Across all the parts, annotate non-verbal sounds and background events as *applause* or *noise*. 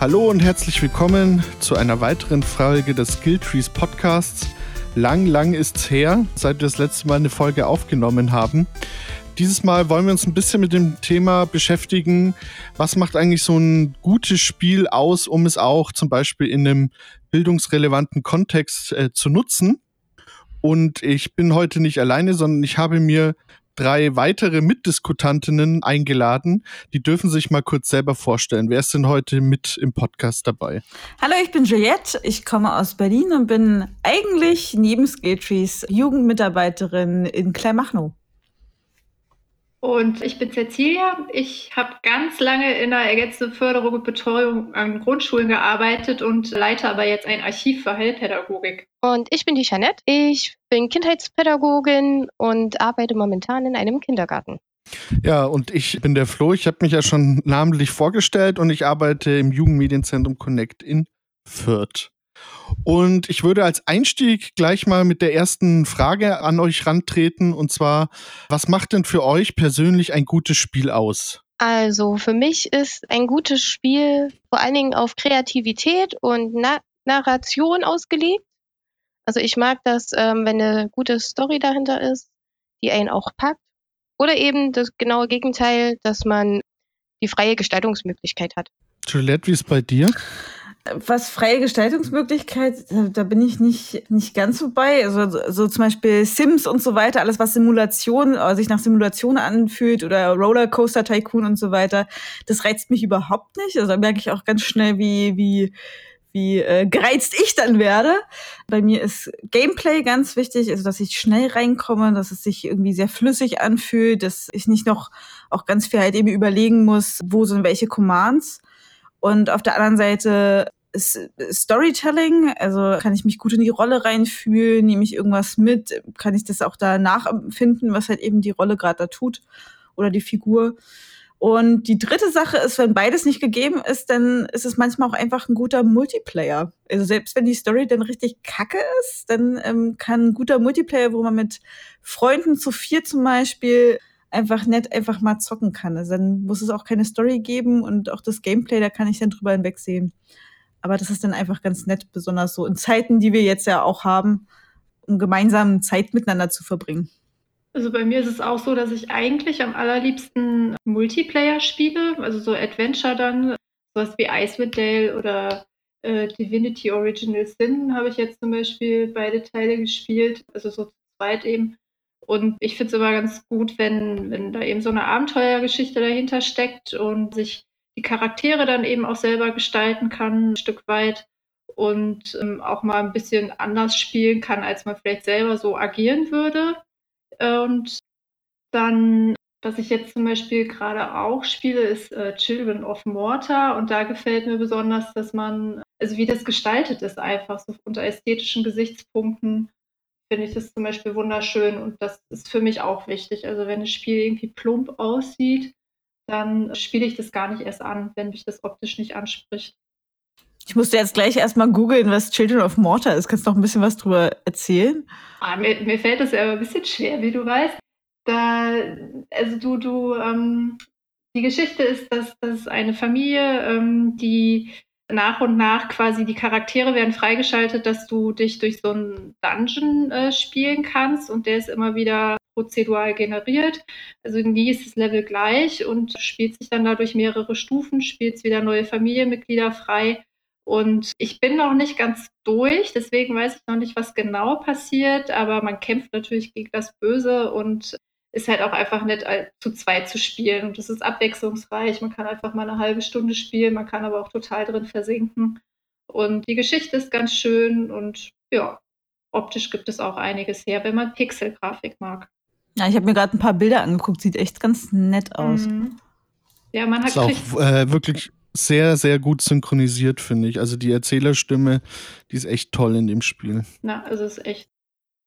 Hallo und herzlich willkommen zu einer weiteren Folge des Skilltrees Podcasts. Lang, lang ist's her, seit wir das letzte Mal eine Folge aufgenommen haben. Dieses Mal wollen wir uns ein bisschen mit dem Thema beschäftigen. Was macht eigentlich so ein gutes Spiel aus, um es auch zum Beispiel in einem bildungsrelevanten Kontext äh, zu nutzen? Und ich bin heute nicht alleine, sondern ich habe mir drei weitere Mitdiskutantinnen eingeladen. Die dürfen sich mal kurz selber vorstellen. Wer ist denn heute mit im Podcast dabei? Hallo, ich bin Juliette. Ich komme aus Berlin und bin eigentlich neben Skilltrees Jugendmitarbeiterin in Kleinmachnow. Und ich bin Cecilia. Ich habe ganz lange in der ergänzenden Förderung und Betreuung an Grundschulen gearbeitet und leite aber jetzt ein Archiv für Heilpädagogik. Und ich bin die Jeanette. Ich bin Kindheitspädagogin und arbeite momentan in einem Kindergarten. Ja, und ich bin der Flo. Ich habe mich ja schon namentlich vorgestellt und ich arbeite im Jugendmedienzentrum Connect in Fürth. Und ich würde als Einstieg gleich mal mit der ersten Frage an euch rantreten. Und zwar, was macht denn für euch persönlich ein gutes Spiel aus? Also für mich ist ein gutes Spiel vor allen Dingen auf Kreativität und Na Narration ausgelegt. Also ich mag das, ähm, wenn eine gute Story dahinter ist, die einen auch packt. Oder eben das genaue Gegenteil, dass man die freie Gestaltungsmöglichkeit hat. Juliette, wie ist es bei dir? Was freie Gestaltungsmöglichkeit, da bin ich nicht, nicht ganz so bei. Also so zum Beispiel Sims und so weiter, alles was Simulation, äh, sich nach Simulation anfühlt oder Rollercoaster Tycoon und so weiter, das reizt mich überhaupt nicht. Also da merke ich auch ganz schnell, wie, wie, wie äh, gereizt ich dann werde. Bei mir ist Gameplay ganz wichtig, also dass ich schnell reinkomme, dass es sich irgendwie sehr flüssig anfühlt, dass ich nicht noch auch ganz viel halt eben überlegen muss, wo sind welche Commands. Und auf der anderen Seite Storytelling, also kann ich mich gut in die Rolle reinfühlen, nehme ich irgendwas mit, kann ich das auch da nachempfinden, was halt eben die Rolle gerade da tut oder die Figur. Und die dritte Sache ist, wenn beides nicht gegeben ist, dann ist es manchmal auch einfach ein guter Multiplayer. Also selbst wenn die Story dann richtig kacke ist, dann ähm, kann ein guter Multiplayer, wo man mit Freunden zu vier zum Beispiel einfach nett einfach mal zocken kann. Also dann muss es auch keine Story geben und auch das Gameplay, da kann ich dann drüber hinwegsehen. Aber das ist dann einfach ganz nett, besonders so in Zeiten, die wir jetzt ja auch haben, um gemeinsam Zeit miteinander zu verbringen. Also bei mir ist es auch so, dass ich eigentlich am allerliebsten Multiplayer spiele, also so Adventure dann, sowas wie Icewind Dale oder äh, Divinity Original Sin habe ich jetzt zum Beispiel beide Teile gespielt, also so zu zweit eben. Und ich finde es immer ganz gut, wenn, wenn da eben so eine Abenteuergeschichte dahinter steckt und sich die Charaktere dann eben auch selber gestalten kann, ein Stück weit und ähm, auch mal ein bisschen anders spielen kann, als man vielleicht selber so agieren würde. Und dann, was ich jetzt zum Beispiel gerade auch spiele, ist äh, Children of Mortar. Und da gefällt mir besonders, dass man, also wie das gestaltet ist, einfach so unter ästhetischen Gesichtspunkten finde ich das zum Beispiel wunderschön. Und das ist für mich auch wichtig. Also wenn das Spiel irgendwie plump aussieht, dann spiele ich das gar nicht erst an, wenn mich das optisch nicht anspricht. Ich musste jetzt gleich erstmal googeln, was Children of Mortar ist. Kannst du noch ein bisschen was drüber erzählen? Ah, mir, mir, fällt das ja aber ein bisschen schwer, wie du weißt. Da, also du, du, ähm, die Geschichte ist, dass, dass eine Familie, ähm, die nach und nach quasi die Charaktere werden freigeschaltet, dass du dich durch so einen Dungeon äh, spielen kannst und der ist immer wieder prozedural generiert. Also nie ist das Level gleich und spielt sich dann dadurch mehrere Stufen, spielt wieder neue Familienmitglieder frei. Und ich bin noch nicht ganz durch, deswegen weiß ich noch nicht, was genau passiert, aber man kämpft natürlich gegen das Böse und ist halt auch einfach nett, zu zweit zu spielen. Und das ist abwechslungsreich. Man kann einfach mal eine halbe Stunde spielen, man kann aber auch total drin versinken. Und die Geschichte ist ganz schön und ja, optisch gibt es auch einiges her, wenn man Pixelgrafik mag. Ja, ich habe mir gerade ein paar Bilder angeguckt, sieht echt ganz nett aus. Mhm. Ja, man hat ist auch äh, wirklich sehr, sehr gut synchronisiert, finde ich. Also die Erzählerstimme, die ist echt toll in dem Spiel. Na, also ist echt,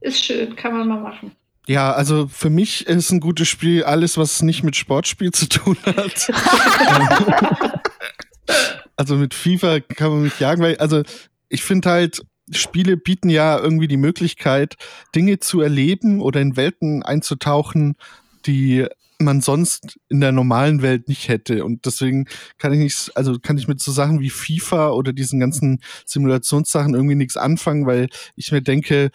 ist schön, kann man mal machen. Ja, also für mich ist ein gutes Spiel alles, was nicht mit Sportspiel zu tun hat. *laughs* *laughs* also mit FIFA kann man mich jagen, weil, also ich finde halt, Spiele bieten ja irgendwie die Möglichkeit, Dinge zu erleben oder in Welten einzutauchen, die man sonst in der normalen Welt nicht hätte. Und deswegen kann ich nicht, also kann ich mit so Sachen wie FIFA oder diesen ganzen Simulationssachen irgendwie nichts anfangen, weil ich mir denke,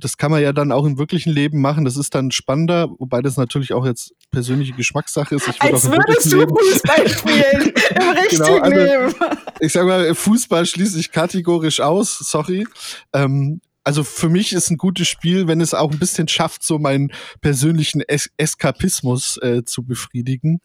das kann man ja dann auch im wirklichen Leben machen. Das ist dann spannender, wobei das natürlich auch jetzt persönliche Geschmackssache ist. Ich Als würdest du *laughs* Fußball spielen im genau, richtigen genau, also, Leben. Ich sag mal, Fußball schließe ich kategorisch aus, sorry. Ähm, also für mich ist ein gutes Spiel, wenn es auch ein bisschen schafft, so meinen persönlichen es Eskapismus äh, zu befriedigen.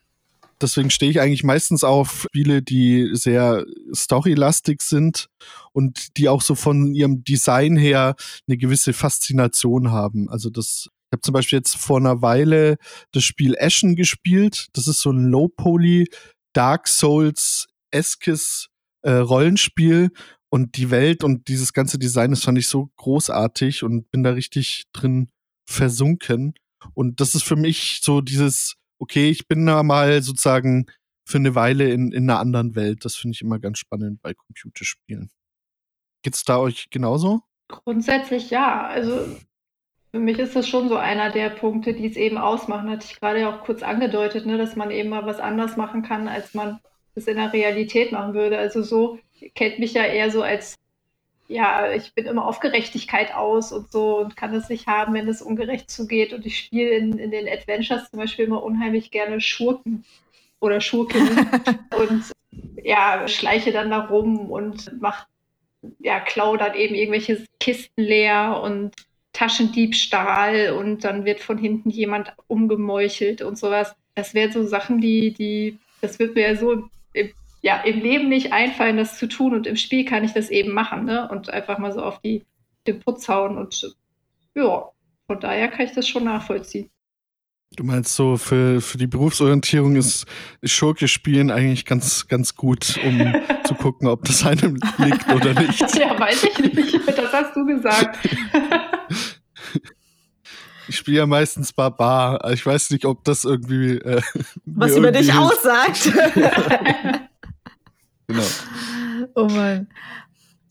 Deswegen stehe ich eigentlich meistens auf Spiele, die sehr storylastig sind und die auch so von ihrem Design her eine gewisse Faszination haben. Also das, ich habe zum Beispiel jetzt vor einer Weile das Spiel Ashen gespielt. Das ist so ein Low-Poly Dark Souls eskes äh, Rollenspiel und die Welt und dieses ganze Design, das fand ich so großartig und bin da richtig drin versunken. Und das ist für mich so dieses, okay, ich bin da mal sozusagen für eine Weile in, in einer anderen Welt. Das finde ich immer ganz spannend bei Computerspielen. Geht's da euch genauso? Grundsätzlich ja. Also für mich ist das schon so einer der Punkte, die es eben ausmachen. Hatte ich gerade ja auch kurz angedeutet, ne, dass man eben mal was anders machen kann, als man es in der Realität machen würde. Also so kennt mich ja eher so als, ja, ich bin immer auf Gerechtigkeit aus und so und kann es nicht haben, wenn es ungerecht zugeht. Und ich spiele in, in den Adventures zum Beispiel immer unheimlich gerne Schurken oder Schurken *laughs* und ja, schleiche dann da rum und mache, ja, klau dann eben irgendwelche Kisten leer und Taschendiebstahl und dann wird von hinten jemand umgemeuchelt und sowas. Das wären so Sachen, die, die, das wird mir ja so ja, im Leben nicht einfallen, das zu tun und im Spiel kann ich das eben machen, ne? Und einfach mal so auf die, den Putz hauen und ja, von daher kann ich das schon nachvollziehen. Du meinst so, für, für die Berufsorientierung ist, Schurke spielen eigentlich ganz, ganz gut, um *laughs* zu gucken, ob das einem liegt oder nicht. Ja, weiß ich nicht. Das hast du gesagt. *laughs* Ich spiele ja meistens Barbar. Ich weiß nicht, ob das irgendwie. Äh, Was über dich aussagt. *laughs* Genau. *laughs* Oh Mann.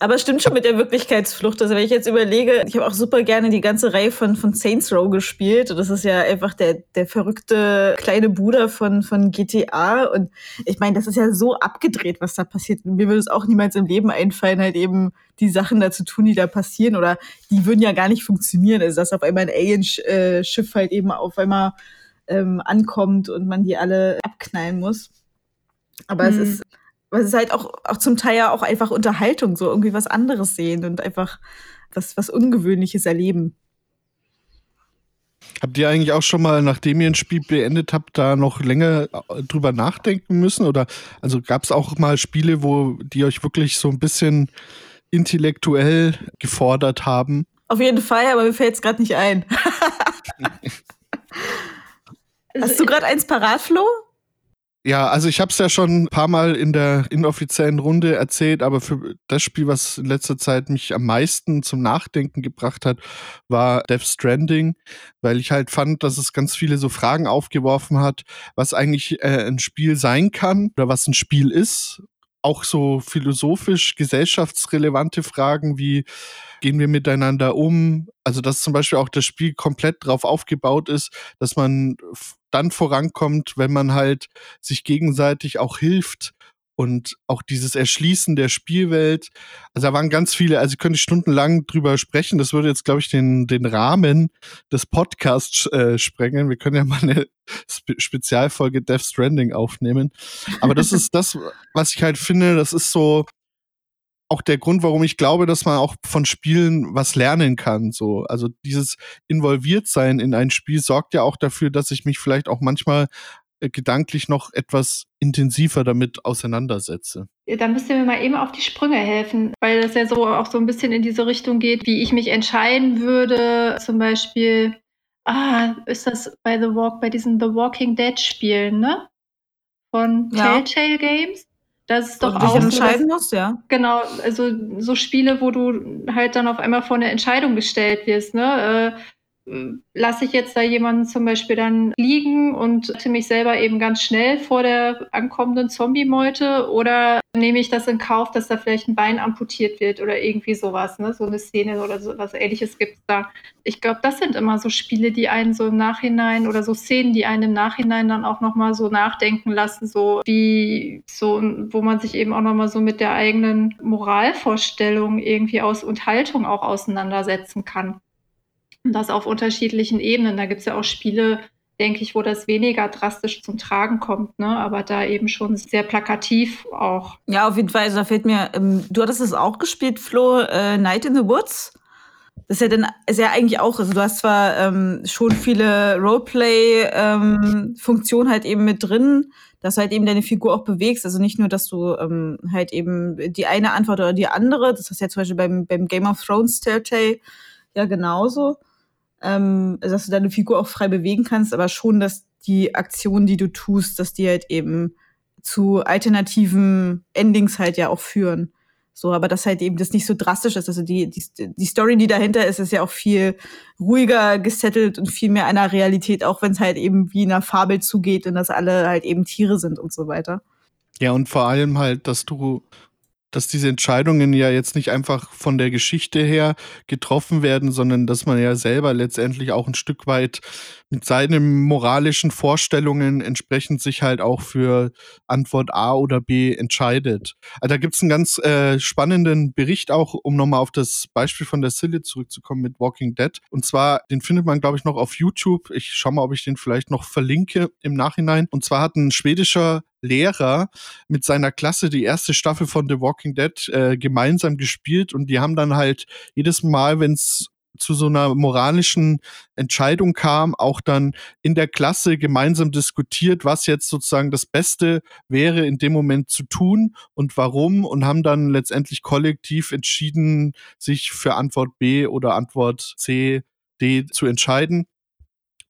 Aber es stimmt schon mit der Wirklichkeitsflucht. Also wenn ich jetzt überlege, ich habe auch super gerne die ganze Reihe von, von Saints Row gespielt. Und das ist ja einfach der, der verrückte kleine Bruder von, von GTA. Und ich meine, das ist ja so abgedreht, was da passiert. Mir würde es auch niemals im Leben einfallen, halt eben die Sachen da zu tun, die da passieren. Oder die würden ja gar nicht funktionieren. Also dass auf einmal ein Alien-Schiff halt eben auf einmal ähm, ankommt und man die alle abknallen muss. Aber mhm. es ist weil es halt auch, auch zum Teil ja auch einfach Unterhaltung, so irgendwie was anderes sehen und einfach was, was Ungewöhnliches erleben. Habt ihr eigentlich auch schon mal, nachdem ihr ein Spiel beendet habt, da noch länger äh, drüber nachdenken müssen? Oder also gab es auch mal Spiele, wo die euch wirklich so ein bisschen intellektuell gefordert haben? Auf jeden Fall, aber mir fällt es gerade nicht ein. *laughs* Hast du gerade eins parat, Flo? Ja, also ich habe es ja schon ein paar Mal in der inoffiziellen Runde erzählt, aber für das Spiel, was in letzter Zeit mich am meisten zum Nachdenken gebracht hat, war Death Stranding, weil ich halt fand, dass es ganz viele so Fragen aufgeworfen hat, was eigentlich äh, ein Spiel sein kann oder was ein Spiel ist. Auch so philosophisch, gesellschaftsrelevante Fragen wie gehen wir miteinander um? Also, dass zum Beispiel auch das Spiel komplett drauf aufgebaut ist, dass man dann vorankommt, wenn man halt sich gegenseitig auch hilft und auch dieses Erschließen der Spielwelt. Also da waren ganz viele, also ich könnte stundenlang drüber sprechen. Das würde jetzt, glaube ich, den, den Rahmen des Podcasts äh, sprengen. Wir können ja mal eine Spe Spezialfolge Death Stranding aufnehmen. Aber das ist *laughs* das, was ich halt finde, das ist so, auch der Grund, warum ich glaube, dass man auch von Spielen was lernen kann. So, also dieses Involviertsein in ein Spiel sorgt ja auch dafür, dass ich mich vielleicht auch manchmal äh, gedanklich noch etwas intensiver damit auseinandersetze. Da müsst ihr mir mal eben auf die Sprünge helfen, weil das ja so auch so ein bisschen in diese Richtung geht, wie ich mich entscheiden würde, zum Beispiel, ah, ist das bei The Walk, bei diesen The Walking Dead Spielen, ne? Von ja. Telltale Games? Das ist doch auch entscheiden so, musst, ja. Genau, also so Spiele, wo du halt dann auf einmal vor eine Entscheidung gestellt wirst, ne? Äh, lasse ich jetzt da jemanden zum Beispiel dann liegen und rette mich selber eben ganz schnell vor der ankommenden Zombie-Meute oder nehme ich das in Kauf, dass da vielleicht ein Bein amputiert wird oder irgendwie sowas, ne? So eine Szene oder so was ähnliches gibt es da. Ich glaube, das sind immer so Spiele, die einen so im Nachhinein oder so Szenen, die einen im Nachhinein dann auch nochmal so nachdenken lassen, so wie so, wo man sich eben auch nochmal so mit der eigenen Moralvorstellung irgendwie aus und Haltung auch auseinandersetzen kann. Und das auf unterschiedlichen Ebenen. Da gibt es ja auch Spiele, denke ich, wo das weniger drastisch zum Tragen kommt, ne? aber da eben schon sehr plakativ auch. Ja, auf jeden Fall. Also da fällt mir, ähm, du hattest es auch gespielt, Flo, äh, Night in the Woods. Das ist ja dann ja eigentlich auch, also du hast zwar ähm, schon viele Roleplay-Funktionen ähm, halt eben mit drin, dass du halt eben deine Figur auch bewegst. Also nicht nur, dass du ähm, halt eben die eine Antwort oder die andere, das ist ja zum Beispiel beim, beim Game of Thrones Telltale ja genauso ähm, dass du deine Figur auch frei bewegen kannst, aber schon, dass die Aktionen, die du tust, dass die halt eben zu alternativen Endings halt ja auch führen. So, aber das halt eben das nicht so drastisch ist. Also die, die, die Story, die dahinter ist, ist ja auch viel ruhiger gesettelt und viel mehr einer Realität, auch wenn es halt eben wie in einer Fabel zugeht und dass alle halt eben Tiere sind und so weiter. Ja, und vor allem halt, dass du dass diese Entscheidungen ja jetzt nicht einfach von der Geschichte her getroffen werden, sondern dass man ja selber letztendlich auch ein Stück weit mit seinen moralischen Vorstellungen entsprechend sich halt auch für Antwort A oder B entscheidet. Also da gibt es einen ganz äh, spannenden Bericht auch, um nochmal auf das Beispiel von der Sille zurückzukommen mit Walking Dead. Und zwar, den findet man, glaube ich, noch auf YouTube. Ich schaue mal, ob ich den vielleicht noch verlinke im Nachhinein. Und zwar hat ein schwedischer Lehrer mit seiner Klasse die erste Staffel von The Walking Dead äh, gemeinsam gespielt und die haben dann halt jedes Mal, wenn es zu so einer moralischen Entscheidung kam, auch dann in der Klasse gemeinsam diskutiert, was jetzt sozusagen das Beste wäre in dem Moment zu tun und warum und haben dann letztendlich kollektiv entschieden, sich für Antwort B oder Antwort C, D zu entscheiden.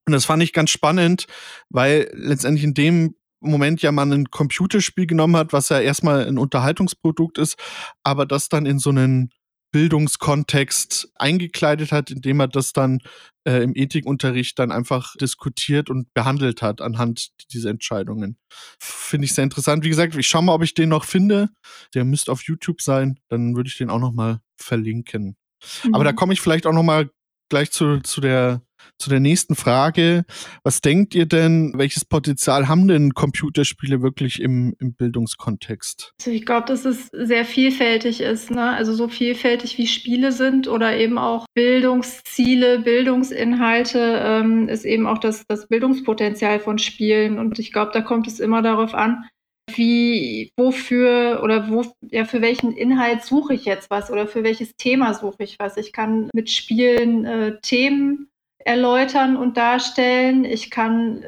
Und das fand ich ganz spannend, weil letztendlich in dem Moment ja man ein Computerspiel genommen hat, was ja erstmal ein Unterhaltungsprodukt ist, aber das dann in so einen Bildungskontext eingekleidet hat, indem er das dann äh, im Ethikunterricht dann einfach diskutiert und behandelt hat anhand dieser Entscheidungen. Finde ich sehr interessant. Wie gesagt, ich schaue mal, ob ich den noch finde. Der müsste auf YouTube sein. Dann würde ich den auch noch mal verlinken. Mhm. Aber da mhm. komme ich vielleicht auch noch mal gleich zu, zu der zu der nächsten Frage. Was denkt ihr denn, welches Potenzial haben denn Computerspiele wirklich im, im Bildungskontext? Also ich glaube, dass es sehr vielfältig ist. Ne? Also so vielfältig wie Spiele sind oder eben auch Bildungsziele, Bildungsinhalte ähm, ist eben auch das, das Bildungspotenzial von Spielen. Und ich glaube, da kommt es immer darauf an, wie, wofür oder wo, ja, für welchen Inhalt suche ich jetzt was oder für welches Thema suche ich was. Ich kann mit Spielen äh, Themen erläutern und darstellen. Ich kann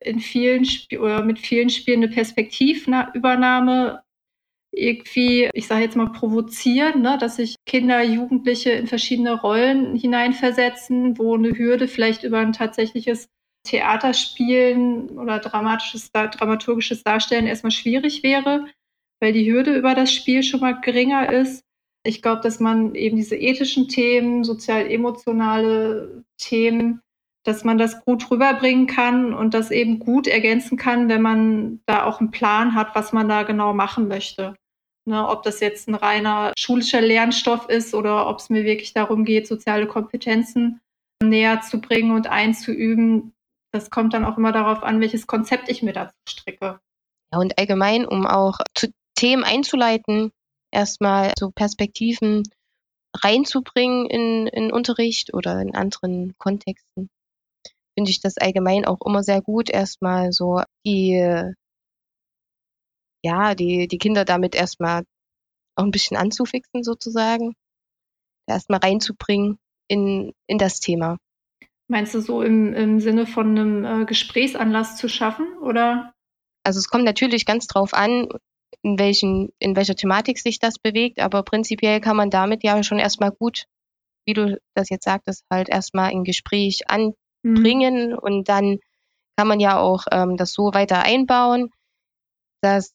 in vielen Sp oder mit vielen Spielen eine Perspektivübernahme irgendwie, ich sage jetzt mal, provozieren, ne? dass sich Kinder, Jugendliche in verschiedene Rollen hineinversetzen, wo eine Hürde vielleicht über ein tatsächliches Theaterspielen oder dramatisches, dramaturgisches Darstellen erstmal schwierig wäre, weil die Hürde über das Spiel schon mal geringer ist. Ich glaube, dass man eben diese ethischen Themen, sozial-emotionale Themen, dass man das gut rüberbringen kann und das eben gut ergänzen kann, wenn man da auch einen Plan hat, was man da genau machen möchte. Ne, ob das jetzt ein reiner schulischer Lernstoff ist oder ob es mir wirklich darum geht, soziale Kompetenzen näher zu bringen und einzuüben. Das kommt dann auch immer darauf an, welches Konzept ich mir dazu stricke. Ja, und allgemein, um auch zu Themen einzuleiten, erstmal so Perspektiven reinzubringen in, in Unterricht oder in anderen Kontexten, finde ich das allgemein auch immer sehr gut, erstmal so die, ja, die, die Kinder damit erstmal auch ein bisschen anzufixen sozusagen, erstmal reinzubringen in, in das Thema. Meinst du so im, im Sinne von einem äh, Gesprächsanlass zu schaffen, oder? Also es kommt natürlich ganz drauf an, in, welchen, in welcher Thematik sich das bewegt, aber prinzipiell kann man damit ja schon erstmal gut, wie du das jetzt sagtest, halt erstmal ein Gespräch anbringen mhm. und dann kann man ja auch ähm, das so weiter einbauen, dass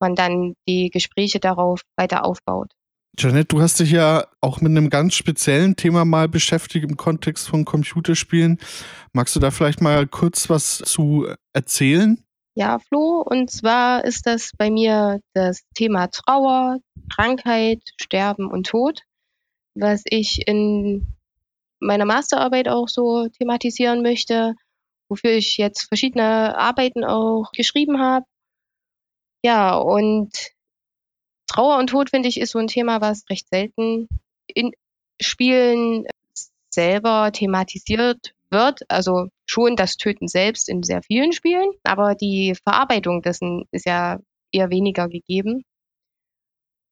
man dann die Gespräche darauf weiter aufbaut. Janet, du hast dich ja auch mit einem ganz speziellen Thema mal beschäftigt im Kontext von Computerspielen. Magst du da vielleicht mal kurz was zu erzählen? Ja, Flo, und zwar ist das bei mir das Thema Trauer, Krankheit, Sterben und Tod, was ich in meiner Masterarbeit auch so thematisieren möchte, wofür ich jetzt verschiedene Arbeiten auch geschrieben habe. Ja, und Trauer und Tod, finde ich, ist so ein Thema, was recht selten in Spielen selber thematisiert wird. Also schon das Töten selbst in sehr vielen Spielen, aber die Verarbeitung dessen ist ja eher weniger gegeben.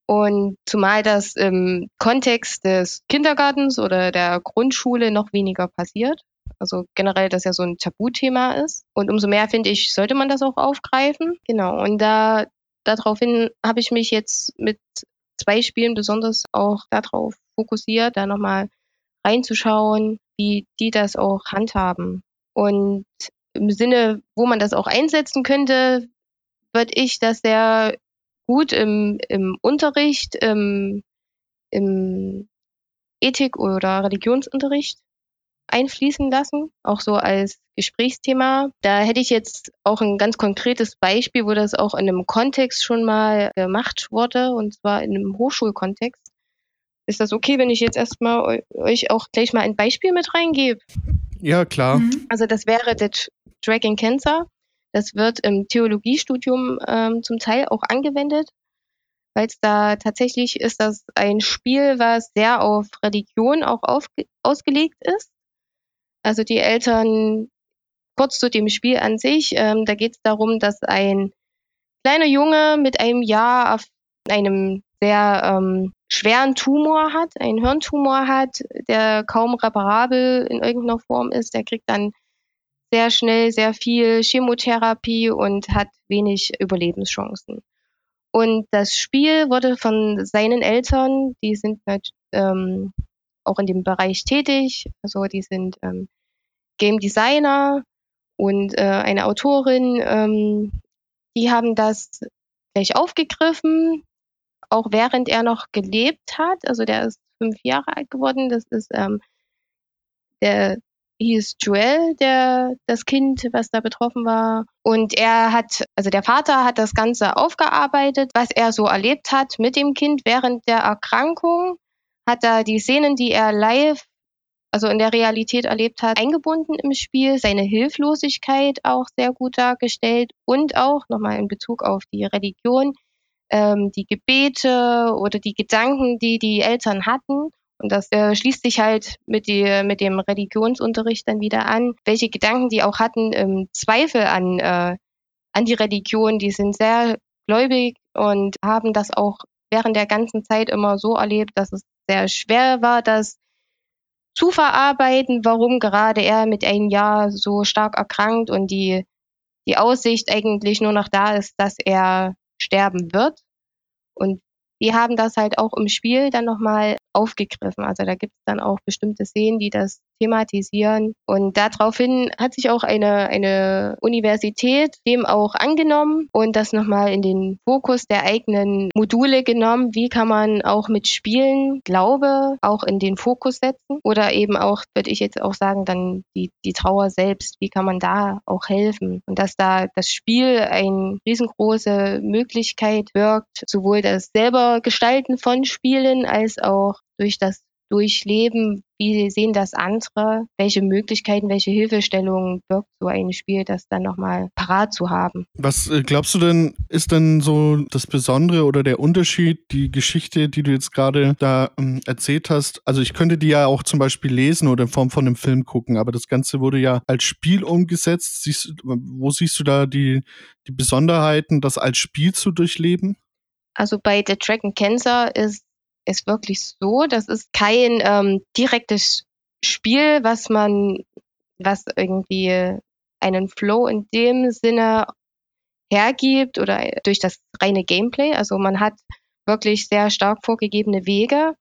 Und zumal das im Kontext des Kindergartens oder der Grundschule noch weniger passiert. Also generell, dass ja so ein Tabuthema ist. Und umso mehr finde ich, sollte man das auch aufgreifen. Genau. Und da daraufhin habe ich mich jetzt mit zwei Spielen besonders auch darauf fokussiert, da nochmal reinzuschauen, wie die das auch handhaben. Und im Sinne, wo man das auch einsetzen könnte, würde ich das sehr gut im, im Unterricht, im, im Ethik- oder Religionsunterricht einfließen lassen, auch so als Gesprächsthema. Da hätte ich jetzt auch ein ganz konkretes Beispiel, wo das auch in einem Kontext schon mal gemacht wurde, und zwar in einem Hochschulkontext. Ist das okay, wenn ich jetzt erstmal euch auch gleich mal ein Beispiel mit reingebe? Ja, klar. Mhm. Also das wäre der Dragon Cancer. Das wird im Theologiestudium ähm, zum Teil auch angewendet, weil es da tatsächlich ist das ein Spiel, was sehr auf Religion auch ausgelegt ist. Also die Eltern, kurz zu dem Spiel an sich, ähm, da geht es darum, dass ein kleiner Junge mit einem Jahr auf einem sehr ähm, schweren Tumor hat, einen Hirntumor hat, der kaum reparabel in irgendeiner Form ist. Der kriegt dann sehr schnell sehr viel Chemotherapie und hat wenig Überlebenschancen. Und das Spiel wurde von seinen Eltern, die sind ähm, auch in dem Bereich tätig. Also die sind ähm, Game Designer und äh, eine Autorin. Ähm, die haben das gleich aufgegriffen, auch während er noch gelebt hat. Also der ist fünf Jahre alt geworden. Das ist ähm, der hieß Joel, der das Kind, was da betroffen war. Und er hat, also der Vater hat das Ganze aufgearbeitet, was er so erlebt hat mit dem Kind während der Erkrankung hat er die Szenen, die er live, also in der Realität erlebt hat, eingebunden im Spiel, seine Hilflosigkeit auch sehr gut dargestellt und auch nochmal in Bezug auf die Religion, ähm, die Gebete oder die Gedanken, die die Eltern hatten. Und das äh, schließt sich halt mit, die, mit dem Religionsunterricht dann wieder an, welche Gedanken die auch hatten im Zweifel an, äh, an die Religion. Die sind sehr gläubig und haben das auch während der ganzen Zeit immer so erlebt, dass es sehr schwer war, das zu verarbeiten, warum gerade er mit einem Jahr so stark erkrankt und die, die Aussicht eigentlich nur noch da ist, dass er sterben wird. Und die haben das halt auch im Spiel dann nochmal aufgegriffen. Also da gibt es dann auch bestimmte Szenen, die das thematisieren. Und daraufhin hat sich auch eine, eine Universität dem auch angenommen und das nochmal in den Fokus der eigenen Module genommen. Wie kann man auch mit Spielen Glaube auch in den Fokus setzen? Oder eben auch, würde ich jetzt auch sagen, dann die, die Trauer selbst. Wie kann man da auch helfen? Und dass da das Spiel eine riesengroße Möglichkeit wirkt, sowohl das selber Gestalten von Spielen als auch durch das Durchleben, wie sehen das andere, welche Möglichkeiten, welche Hilfestellungen birgt so ein Spiel, das dann nochmal parat zu haben. Was äh, glaubst du denn, ist denn so das Besondere oder der Unterschied, die Geschichte, die du jetzt gerade da ähm, erzählt hast? Also ich könnte die ja auch zum Beispiel lesen oder in Form von einem Film gucken, aber das Ganze wurde ja als Spiel umgesetzt. Siehst, wo siehst du da die, die Besonderheiten, das als Spiel zu durchleben? Also bei The Dragon Cancer ist ist wirklich so. Das ist kein ähm, direktes Spiel, was man, was irgendwie einen Flow in dem Sinne hergibt oder durch das reine Gameplay. Also man hat wirklich sehr stark vorgegebene Wege.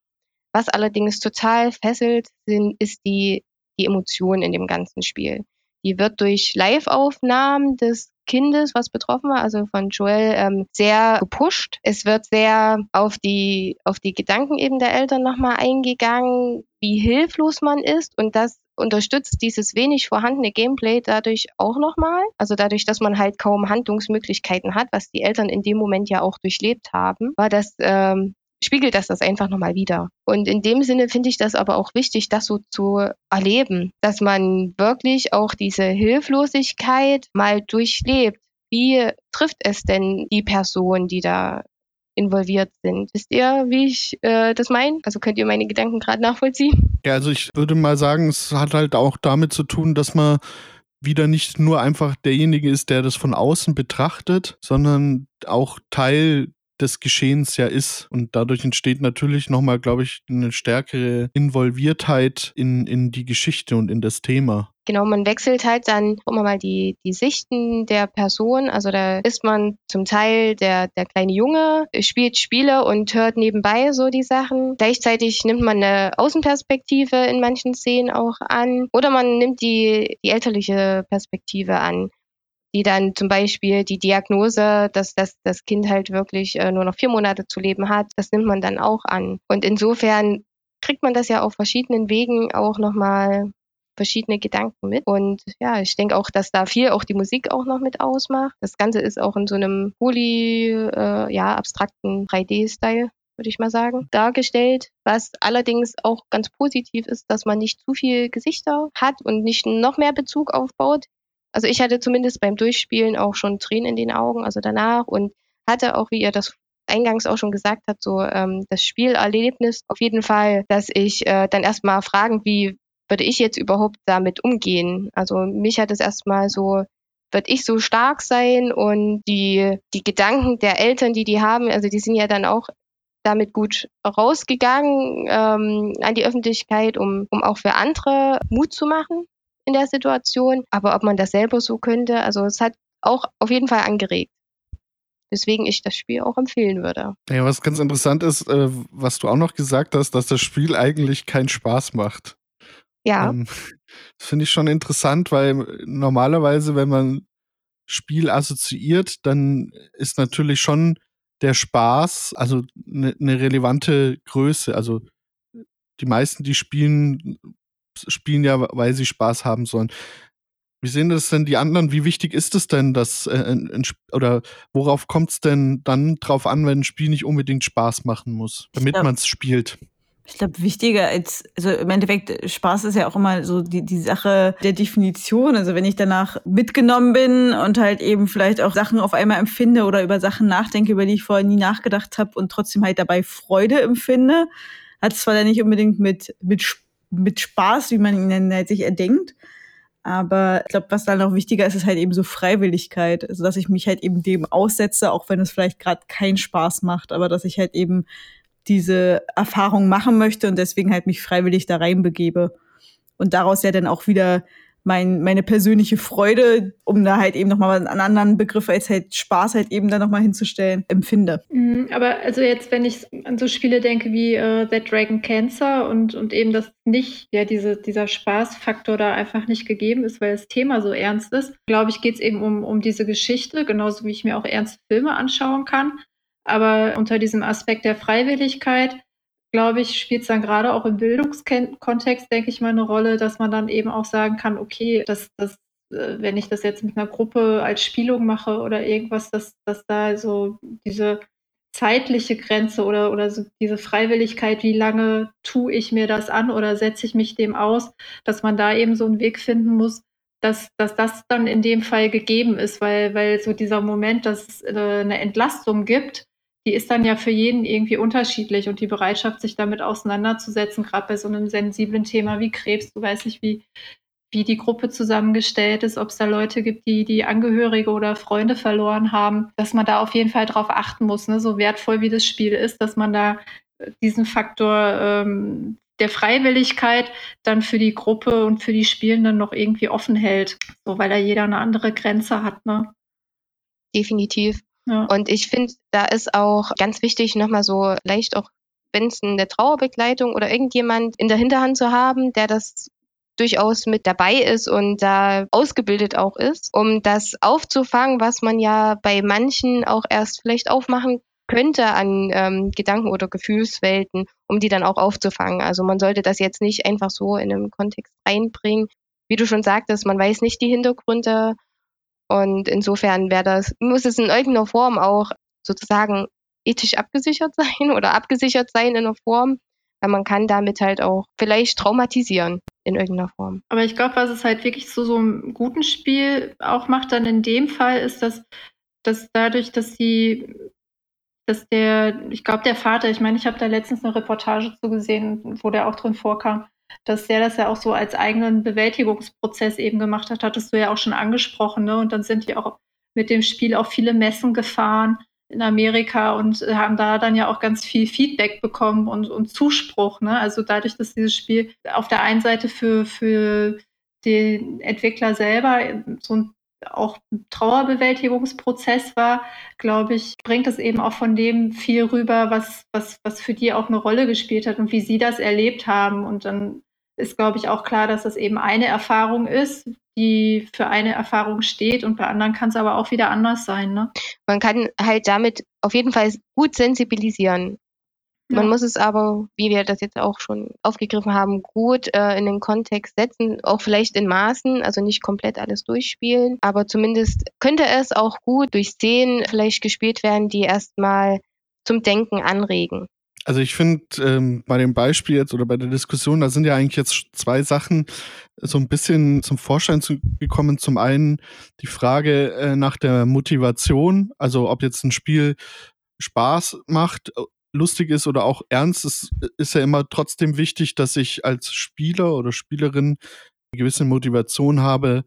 Was allerdings total fesselt, sind, ist die, die Emotion in dem ganzen Spiel. Die wird durch Live-Aufnahmen des Kindes, was betroffen war, also von Joel, ähm, sehr gepusht. Es wird sehr auf die, auf die Gedanken eben der Eltern nochmal eingegangen, wie hilflos man ist und das unterstützt dieses wenig vorhandene Gameplay dadurch auch nochmal. Also dadurch, dass man halt kaum Handlungsmöglichkeiten hat, was die Eltern in dem Moment ja auch durchlebt haben, war das ähm, spiegelt das das einfach nochmal wieder. Und in dem Sinne finde ich das aber auch wichtig, das so zu erleben, dass man wirklich auch diese Hilflosigkeit mal durchlebt. Wie trifft es denn die Person, die da involviert sind. Wisst ihr, wie ich äh, das meine? Also könnt ihr meine Gedanken gerade nachvollziehen? Ja, also ich würde mal sagen, es hat halt auch damit zu tun, dass man wieder nicht nur einfach derjenige ist, der das von außen betrachtet, sondern auch Teil des Geschehens ja ist. Und dadurch entsteht natürlich nochmal, glaube ich, eine stärkere Involviertheit in, in die Geschichte und in das Thema. Genau, man wechselt halt dann immer mal die, die Sichten der Person. Also da ist man zum Teil der, der kleine Junge, spielt Spiele und hört nebenbei so die Sachen. Gleichzeitig nimmt man eine Außenperspektive in manchen Szenen auch an. Oder man nimmt die, die elterliche Perspektive an die dann zum Beispiel die Diagnose, dass das, das Kind halt wirklich äh, nur noch vier Monate zu leben hat, das nimmt man dann auch an. Und insofern kriegt man das ja auf verschiedenen Wegen auch nochmal verschiedene Gedanken mit. Und ja, ich denke auch, dass da viel auch die Musik auch noch mit ausmacht. Das Ganze ist auch in so einem poly, äh, ja, abstrakten 3D-Style würde ich mal sagen, dargestellt. Was allerdings auch ganz positiv ist, dass man nicht zu viel Gesichter hat und nicht noch mehr Bezug aufbaut. Also ich hatte zumindest beim Durchspielen auch schon Tränen in den Augen, also danach und hatte auch, wie ihr das eingangs auch schon gesagt habt, so ähm, das Spielerlebnis auf jeden Fall, dass ich äh, dann erstmal fragen, wie würde ich jetzt überhaupt damit umgehen? Also mich hat es erstmal so, würde ich so stark sein und die, die Gedanken der Eltern, die die haben, also die sind ja dann auch damit gut rausgegangen ähm, an die Öffentlichkeit, um, um auch für andere Mut zu machen in der Situation. Aber ob man das selber so könnte, also es hat auch auf jeden Fall angeregt. Deswegen ich das Spiel auch empfehlen würde. Ja, was ganz interessant ist, äh, was du auch noch gesagt hast, dass das Spiel eigentlich keinen Spaß macht. Ja. Ähm, das finde ich schon interessant, weil normalerweise, wenn man Spiel assoziiert, dann ist natürlich schon der Spaß, also eine ne relevante Größe. Also die meisten, die spielen, spielen ja, weil sie Spaß haben sollen. Wie sehen das denn die anderen? Wie wichtig ist es denn, dass äh, ein, oder worauf kommt es denn dann drauf an, wenn ein Spiel nicht unbedingt Spaß machen muss, damit man es spielt? Ich glaube, wichtiger als, also im Endeffekt, Spaß ist ja auch immer so die, die Sache der Definition. Also wenn ich danach mitgenommen bin und halt eben vielleicht auch Sachen auf einmal empfinde oder über Sachen nachdenke, über die ich vorher nie nachgedacht habe und trotzdem halt dabei Freude empfinde, hat es zwar dann nicht unbedingt mit, mit Spaß mit Spaß, wie man ihn halt sich erdenkt. Aber ich glaube, was dann noch wichtiger ist, ist halt eben so Freiwilligkeit. Also, dass ich mich halt eben dem aussetze, auch wenn es vielleicht gerade keinen Spaß macht, aber dass ich halt eben diese Erfahrung machen möchte und deswegen halt mich freiwillig da reinbegebe. Und daraus ja dann auch wieder mein, meine persönliche Freude, um da halt eben nochmal einen anderen Begriff als halt Spaß halt eben da nochmal hinzustellen, empfinde. Mhm, aber also jetzt, wenn ich an so Spiele denke wie äh, That Dragon Cancer und, und eben das nicht, ja, diese, dieser Spaßfaktor da einfach nicht gegeben ist, weil das Thema so ernst ist, glaube ich, geht es eben um, um diese Geschichte, genauso wie ich mir auch ernste Filme anschauen kann. Aber unter diesem Aspekt der Freiwilligkeit glaube ich, spielt es dann gerade auch im Bildungskontext, denke ich mal, eine Rolle, dass man dann eben auch sagen kann, okay, dass das äh, wenn ich das jetzt mit einer Gruppe als Spielung mache oder irgendwas, dass, dass da so diese zeitliche Grenze oder, oder so diese Freiwilligkeit, wie lange tue ich mir das an oder setze ich mich dem aus, dass man da eben so einen Weg finden muss, dass, dass das dann in dem Fall gegeben ist, weil, weil so dieser Moment, dass es äh, eine Entlastung gibt, die ist dann ja für jeden irgendwie unterschiedlich und die Bereitschaft, sich damit auseinanderzusetzen, gerade bei so einem sensiblen Thema wie Krebs, du weißt nicht, wie, wie die Gruppe zusammengestellt ist, ob es da Leute gibt, die die Angehörige oder Freunde verloren haben, dass man da auf jeden Fall drauf achten muss, ne? so wertvoll wie das Spiel ist, dass man da äh, diesen Faktor ähm, der Freiwilligkeit dann für die Gruppe und für die Spielenden noch irgendwie offen hält, so weil da jeder eine andere Grenze hat. Ne? Definitiv. Und ich finde, da ist auch ganz wichtig, nochmal so leicht auch, wenn es eine Trauerbegleitung oder irgendjemand in der Hinterhand zu haben, der das durchaus mit dabei ist und da ausgebildet auch ist, um das aufzufangen, was man ja bei manchen auch erst vielleicht aufmachen könnte an ähm, Gedanken oder Gefühlswelten, um die dann auch aufzufangen. Also man sollte das jetzt nicht einfach so in einem Kontext einbringen. Wie du schon sagtest, man weiß nicht die Hintergründe und insofern wäre das, muss es in irgendeiner Form auch sozusagen ethisch abgesichert *laughs* sein oder abgesichert sein in einer Form, weil man kann damit halt auch vielleicht traumatisieren in irgendeiner Form. Aber ich glaube, was es halt wirklich zu so einem guten Spiel auch macht, dann in dem Fall ist, dass, dass dadurch, dass sie, dass der, ich glaube, der Vater, ich meine, ich habe da letztens eine Reportage zu gesehen, wo der auch drin vorkam, dass der das ja auch so als eigenen Bewältigungsprozess eben gemacht hat, hattest du ja auch schon angesprochen, ne? Und dann sind die auch mit dem Spiel auf viele Messen gefahren in Amerika und äh, haben da dann ja auch ganz viel Feedback bekommen und, und Zuspruch. Ne? Also dadurch, dass dieses Spiel auf der einen Seite für, für den Entwickler selber so ein auch Trauerbewältigungsprozess war, glaube ich, bringt es eben auch von dem viel rüber, was, was, was für die auch eine Rolle gespielt hat und wie sie das erlebt haben. Und dann ist, glaube ich, auch klar, dass das eben eine Erfahrung ist, die für eine Erfahrung steht und bei anderen kann es aber auch wieder anders sein. Ne? Man kann halt damit auf jeden Fall gut sensibilisieren. Ja. Man muss es aber, wie wir das jetzt auch schon aufgegriffen haben, gut äh, in den Kontext setzen, auch vielleicht in Maßen, also nicht komplett alles durchspielen, aber zumindest könnte es auch gut durch Szenen vielleicht gespielt werden, die erstmal zum Denken anregen. Also ich finde ähm, bei dem Beispiel jetzt oder bei der Diskussion, da sind ja eigentlich jetzt zwei Sachen so ein bisschen zum Vorschein zu, gekommen. Zum einen die Frage äh, nach der Motivation, also ob jetzt ein Spiel Spaß macht, lustig ist oder auch ernst, ist, ist ja immer trotzdem wichtig, dass ich als Spieler oder Spielerin eine gewisse Motivation habe,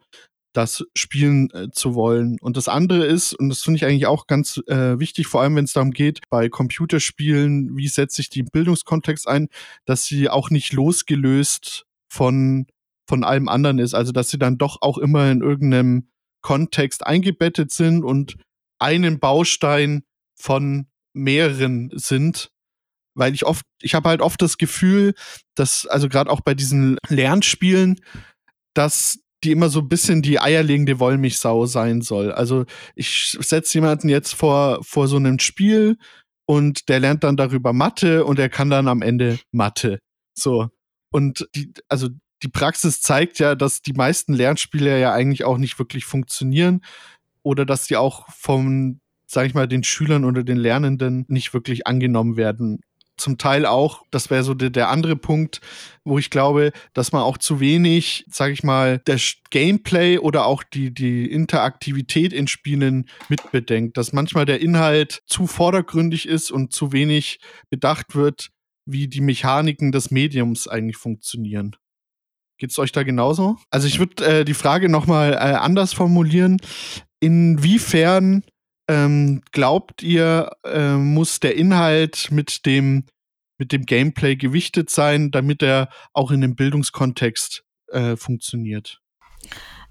das spielen äh, zu wollen. Und das andere ist, und das finde ich eigentlich auch ganz äh, wichtig, vor allem wenn es darum geht, bei Computerspielen, wie setze ich die im Bildungskontext ein, dass sie auch nicht losgelöst von, von allem anderen ist. Also dass sie dann doch auch immer in irgendeinem Kontext eingebettet sind und einen Baustein von mehreren sind. Weil ich oft, ich habe halt oft das Gefühl, dass, also gerade auch bei diesen Lernspielen, dass die immer so ein bisschen die eierlegende Wollmilchsau sein soll. Also ich setze jemanden jetzt vor, vor so einem Spiel und der lernt dann darüber Mathe und er kann dann am Ende Mathe. So. Und die, also die Praxis zeigt ja, dass die meisten Lernspiele ja eigentlich auch nicht wirklich funktionieren oder dass die auch vom, sag ich mal, den Schülern oder den Lernenden nicht wirklich angenommen werden zum Teil auch, das wäre so der, der, andere Punkt, wo ich glaube, dass man auch zu wenig, sage ich mal, das Gameplay oder auch die, die Interaktivität in Spielen mitbedenkt, dass manchmal der Inhalt zu vordergründig ist und zu wenig bedacht wird, wie die Mechaniken des Mediums eigentlich funktionieren. Geht's euch da genauso? Also ich würde äh, die Frage nochmal äh, anders formulieren. Inwiefern ähm, glaubt ihr, äh, muss der Inhalt mit dem, mit dem Gameplay gewichtet sein, damit er auch in dem Bildungskontext äh, funktioniert?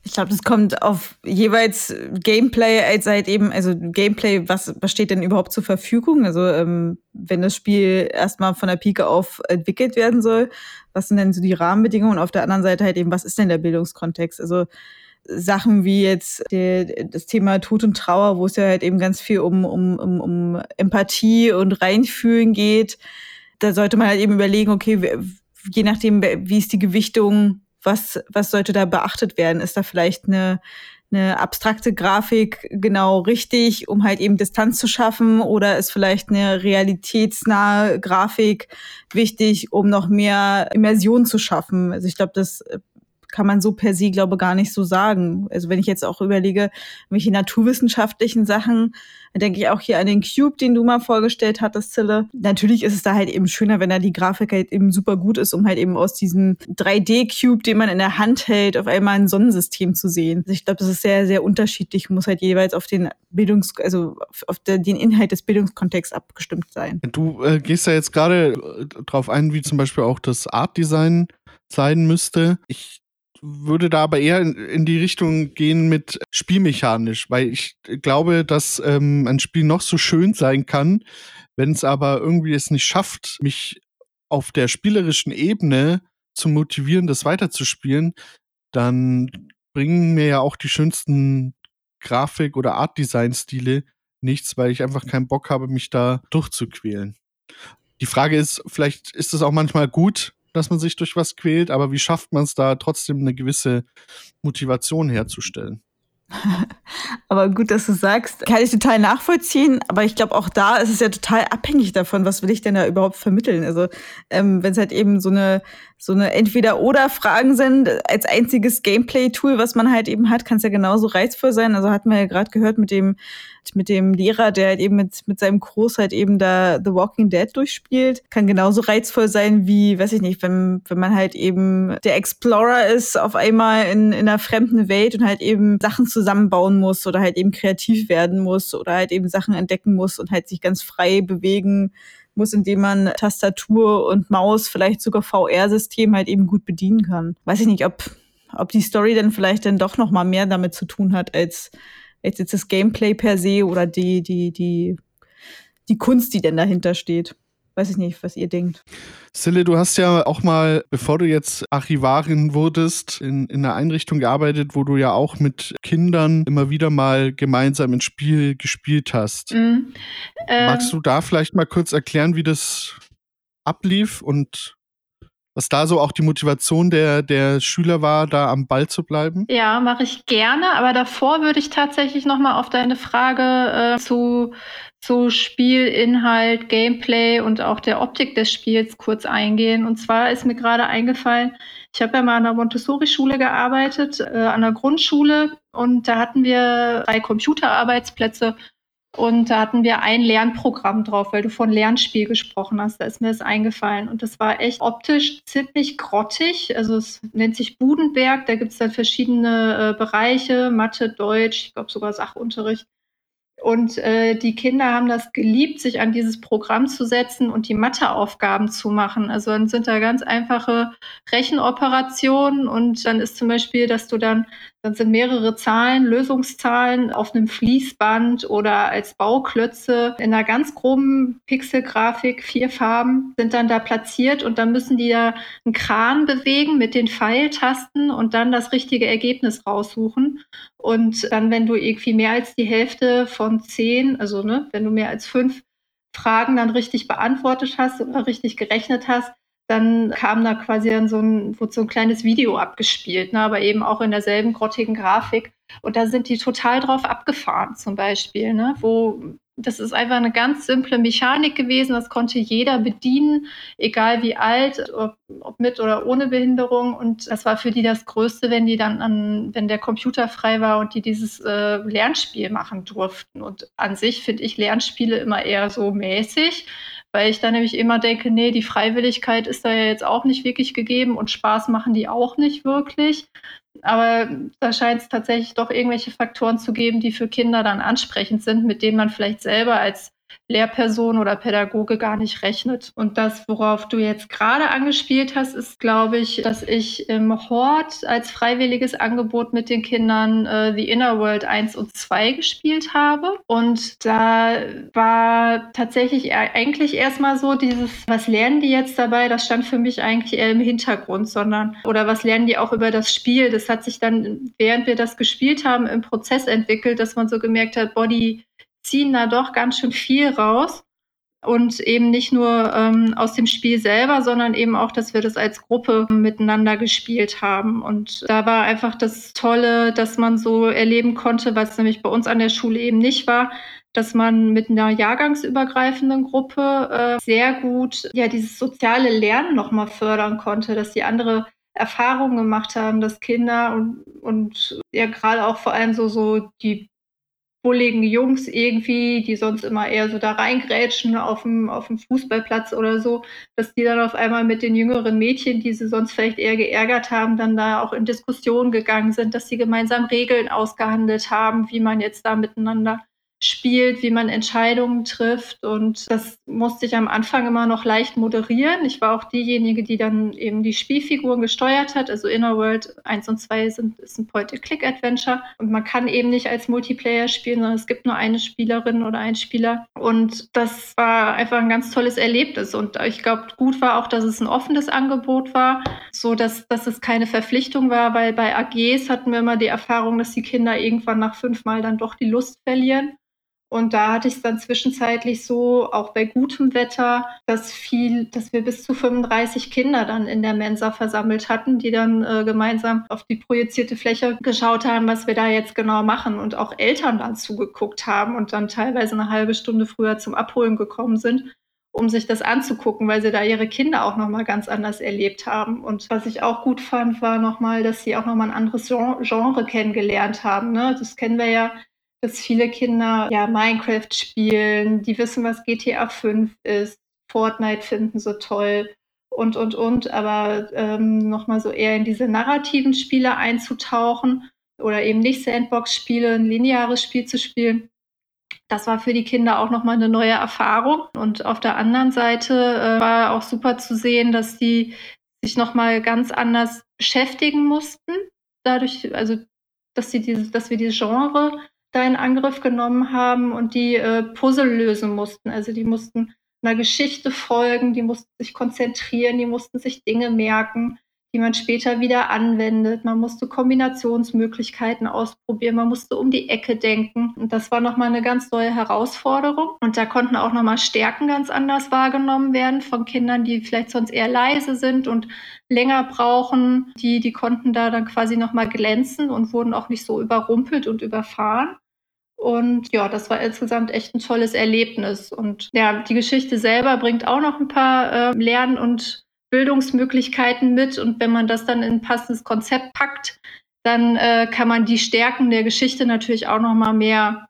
Ich glaube, das kommt auf jeweils Gameplay als halt eben, also Gameplay, was, was steht denn überhaupt zur Verfügung? Also ähm, wenn das Spiel erstmal von der Pike auf entwickelt werden soll, was sind denn so die Rahmenbedingungen? Und auf der anderen Seite halt eben, was ist denn der Bildungskontext? Also Sachen wie jetzt der, das Thema Tod und Trauer, wo es ja halt eben ganz viel um, um, um, um Empathie und Reinfühlen geht. Da sollte man halt eben überlegen, okay, je nachdem, wie ist die Gewichtung, was, was sollte da beachtet werden? Ist da vielleicht eine, eine abstrakte Grafik genau richtig, um halt eben Distanz zu schaffen? Oder ist vielleicht eine realitätsnahe Grafik wichtig, um noch mehr Immersion zu schaffen? Also ich glaube, das kann man so per se, glaube gar nicht so sagen. Also wenn ich jetzt auch überlege, welche naturwissenschaftlichen Sachen, denke ich auch hier an den Cube, den du mal vorgestellt hattest, Zille. Natürlich ist es da halt eben schöner, wenn da die Grafik halt eben super gut ist, um halt eben aus diesem 3D-Cube, den man in der Hand hält, auf einmal ein Sonnensystem zu sehen. Also ich glaube, das ist sehr, sehr unterschiedlich, muss halt jeweils auf den Bildungs-, also auf der, den Inhalt des Bildungskontexts abgestimmt sein. Du äh, gehst ja jetzt gerade äh, drauf ein, wie zum Beispiel auch das Art-Design sein müsste. Ich würde da aber eher in, in, die Richtung gehen mit spielmechanisch, weil ich glaube, dass ähm, ein Spiel noch so schön sein kann, wenn es aber irgendwie es nicht schafft, mich auf der spielerischen Ebene zu motivieren, das weiterzuspielen, dann bringen mir ja auch die schönsten Grafik- oder Art-Design-Stile nichts, weil ich einfach keinen Bock habe, mich da durchzuquälen. Die Frage ist, vielleicht ist es auch manchmal gut, dass man sich durch was quält, aber wie schafft man es da trotzdem eine gewisse Motivation herzustellen? *laughs* aber gut, dass du sagst, kann ich total nachvollziehen. Aber ich glaube, auch da ist es ja total abhängig davon, was will ich denn da überhaupt vermitteln. Also ähm, wenn es halt eben so eine so eine Entweder-Oder-Fragen sind, als einziges Gameplay-Tool, was man halt eben hat, kann es ja genauso reizvoll sein. Also hat man ja gerade gehört mit dem mit dem Lehrer, der halt eben mit, mit seinem Kurs halt eben da The Walking Dead durchspielt, kann genauso reizvoll sein wie, weiß ich nicht, wenn, wenn man halt eben der Explorer ist auf einmal in, in einer fremden Welt und halt eben Sachen zusammenbauen muss oder halt eben kreativ werden muss oder halt eben Sachen entdecken muss und halt sich ganz frei bewegen muss, indem man Tastatur und Maus, vielleicht sogar VR-System halt eben gut bedienen kann. Weiß ich nicht, ob, ob die Story dann vielleicht dann doch noch mal mehr damit zu tun hat als, als jetzt das Gameplay per se oder die, die, die, die Kunst, die denn dahinter steht weiß ich nicht, was ihr denkt. Sille, du hast ja auch mal, bevor du jetzt Archivarin wurdest, in, in einer Einrichtung gearbeitet, wo du ja auch mit Kindern immer wieder mal gemeinsam ein Spiel gespielt hast. Mhm. Ähm, Magst du da vielleicht mal kurz erklären, wie das ablief und was da so auch die Motivation der, der Schüler war, da am Ball zu bleiben? Ja, mache ich gerne, aber davor würde ich tatsächlich noch mal auf deine Frage äh, zu zu Spielinhalt, Gameplay und auch der Optik des Spiels kurz eingehen. Und zwar ist mir gerade eingefallen, ich habe ja mal an der Montessori-Schule gearbeitet, äh, an der Grundschule, und da hatten wir drei Computerarbeitsplätze und da hatten wir ein Lernprogramm drauf, weil du von Lernspiel gesprochen hast. Da ist mir das eingefallen. Und das war echt optisch ziemlich grottig. Also es nennt sich Budenberg. Da gibt es dann verschiedene äh, Bereiche, Mathe, Deutsch, ich glaube sogar Sachunterricht. Und äh, die Kinder haben das geliebt, sich an dieses Programm zu setzen und die Matheaufgaben zu machen. Also dann sind da ganz einfache Rechenoperationen und dann ist zum Beispiel, dass du dann dann sind mehrere Zahlen, Lösungszahlen auf einem Fließband oder als Bauklötze in einer ganz groben Pixelgrafik, vier Farben, sind dann da platziert und dann müssen die da einen Kran bewegen mit den Pfeiltasten und dann das richtige Ergebnis raussuchen. Und dann, wenn du irgendwie mehr als die Hälfte von zehn, also ne, wenn du mehr als fünf Fragen dann richtig beantwortet hast oder richtig gerechnet hast, dann kam da quasi dann so ein, wurde so ein kleines Video abgespielt, ne, aber eben auch in derselben grottigen Grafik. Und da sind die total drauf abgefahren, zum Beispiel, ne, wo das ist einfach eine ganz simple Mechanik gewesen. Das konnte jeder bedienen, egal wie alt, ob, ob, mit oder ohne Behinderung. Und das war für die das Größte, wenn die dann an, wenn der Computer frei war und die dieses äh, Lernspiel machen durften. Und an sich finde ich Lernspiele immer eher so mäßig weil ich da nämlich immer denke, nee, die Freiwilligkeit ist da ja jetzt auch nicht wirklich gegeben und Spaß machen die auch nicht wirklich. Aber da scheint es tatsächlich doch irgendwelche Faktoren zu geben, die für Kinder dann ansprechend sind, mit denen man vielleicht selber als Lehrperson oder Pädagoge gar nicht rechnet. Und das, worauf du jetzt gerade angespielt hast, ist, glaube ich, dass ich im Hort als freiwilliges Angebot mit den Kindern äh, The Inner World 1 und 2 gespielt habe. Und da war tatsächlich eigentlich erstmal so dieses, was lernen die jetzt dabei? Das stand für mich eigentlich eher im Hintergrund, sondern, oder was lernen die auch über das Spiel? Das hat sich dann, während wir das gespielt haben, im Prozess entwickelt, dass man so gemerkt hat, Body ziehen da doch ganz schön viel raus. Und eben nicht nur ähm, aus dem Spiel selber, sondern eben auch, dass wir das als Gruppe miteinander gespielt haben. Und da war einfach das Tolle, dass man so erleben konnte, was nämlich bei uns an der Schule eben nicht war, dass man mit einer jahrgangsübergreifenden Gruppe äh, sehr gut ja dieses soziale Lernen nochmal fördern konnte, dass die andere Erfahrungen gemacht haben, dass Kinder und, und ja gerade auch vor allem so, so die bulligen Jungs irgendwie, die sonst immer eher so da reingrätschen auf dem, auf dem Fußballplatz oder so, dass die dann auf einmal mit den jüngeren Mädchen, die sie sonst vielleicht eher geärgert haben, dann da auch in Diskussionen gegangen sind, dass sie gemeinsam Regeln ausgehandelt haben, wie man jetzt da miteinander spielt, wie man Entscheidungen trifft. Und das musste ich am Anfang immer noch leicht moderieren. Ich war auch diejenige, die dann eben die Spielfiguren gesteuert hat. Also Inner World 1 und 2 sind, ist ein Point-and-Click-Adventure. Und man kann eben nicht als Multiplayer spielen, sondern es gibt nur eine Spielerin oder einen Spieler. Und das war einfach ein ganz tolles Erlebnis. Und ich glaube, gut war auch, dass es ein offenes Angebot war, so dass, dass es keine Verpflichtung war, weil bei AGs hatten wir immer die Erfahrung, dass die Kinder irgendwann nach fünfmal dann doch die Lust verlieren. Und da hatte ich es dann zwischenzeitlich so, auch bei gutem Wetter, dass viel, dass wir bis zu 35 Kinder dann in der Mensa versammelt hatten, die dann äh, gemeinsam auf die projizierte Fläche geschaut haben, was wir da jetzt genau machen und auch Eltern dann zugeguckt haben und dann teilweise eine halbe Stunde früher zum Abholen gekommen sind um sich das anzugucken, weil sie da ihre Kinder auch nochmal ganz anders erlebt haben. Und was ich auch gut fand, war nochmal, dass sie auch nochmal ein anderes Genre kennengelernt haben. Ne? Das kennen wir ja dass viele Kinder ja Minecraft spielen, die wissen, was GTA 5 ist, Fortnite finden so toll und, und, und, aber ähm, nochmal so eher in diese narrativen Spiele einzutauchen oder eben nicht Sandbox-Spiele, ein lineares Spiel zu spielen. Das war für die Kinder auch nochmal eine neue Erfahrung. Und auf der anderen Seite äh, war auch super zu sehen, dass die sich nochmal ganz anders beschäftigen mussten. Dadurch, also, dass, sie diese, dass wir dieses Genre da in Angriff genommen haben und die äh, Puzzle lösen mussten. Also die mussten einer Geschichte folgen, die mussten sich konzentrieren, die mussten sich Dinge merken, die man später wieder anwendet. Man musste Kombinationsmöglichkeiten ausprobieren, man musste um die Ecke denken. Und das war nochmal eine ganz neue Herausforderung. Und da konnten auch nochmal Stärken ganz anders wahrgenommen werden von Kindern, die vielleicht sonst eher leise sind und länger brauchen. Die, die konnten da dann quasi nochmal glänzen und wurden auch nicht so überrumpelt und überfahren. Und ja, das war insgesamt echt ein tolles Erlebnis. Und ja, die Geschichte selber bringt auch noch ein paar äh, Lern- und Bildungsmöglichkeiten mit. Und wenn man das dann in ein passendes Konzept packt, dann äh, kann man die Stärken der Geschichte natürlich auch noch mal mehr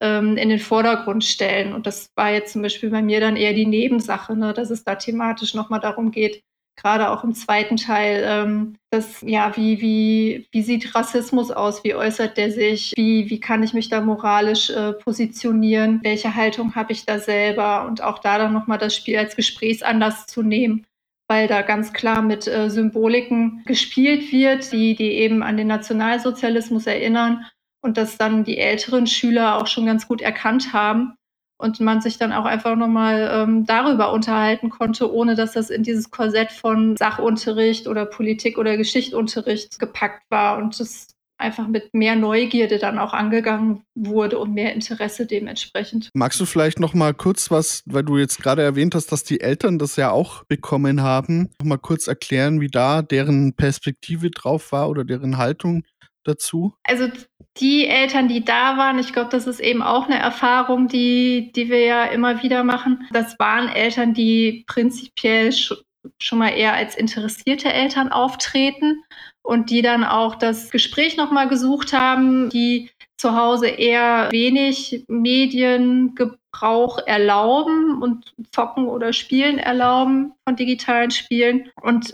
ähm, in den Vordergrund stellen. Und das war jetzt zum Beispiel bei mir dann eher die Nebensache, ne, dass es da thematisch noch mal darum geht, gerade auch im zweiten Teil, ähm, das, ja, wie, wie, wie sieht Rassismus aus? Wie äußert der sich? Wie, wie kann ich mich da moralisch äh, positionieren? Welche Haltung habe ich da selber? Und auch da dann nochmal das Spiel als Gesprächsanlass zu nehmen, weil da ganz klar mit äh, Symboliken gespielt wird, die, die eben an den Nationalsozialismus erinnern und das dann die älteren Schüler auch schon ganz gut erkannt haben und man sich dann auch einfach nochmal ähm, darüber unterhalten konnte, ohne dass das in dieses Korsett von Sachunterricht oder Politik oder Geschichtsunterricht gepackt war und das einfach mit mehr Neugierde dann auch angegangen wurde und mehr Interesse dementsprechend. Magst du vielleicht noch mal kurz was, weil du jetzt gerade erwähnt hast, dass die Eltern das ja auch bekommen haben, noch mal kurz erklären, wie da deren Perspektive drauf war oder deren Haltung dazu? Also die Eltern, die da waren, ich glaube, das ist eben auch eine Erfahrung, die, die wir ja immer wieder machen. Das waren Eltern, die prinzipiell schon mal eher als interessierte Eltern auftreten und die dann auch das Gespräch nochmal gesucht haben, die zu Hause eher wenig Mediengebrauch erlauben und zocken oder spielen erlauben von digitalen Spielen. Und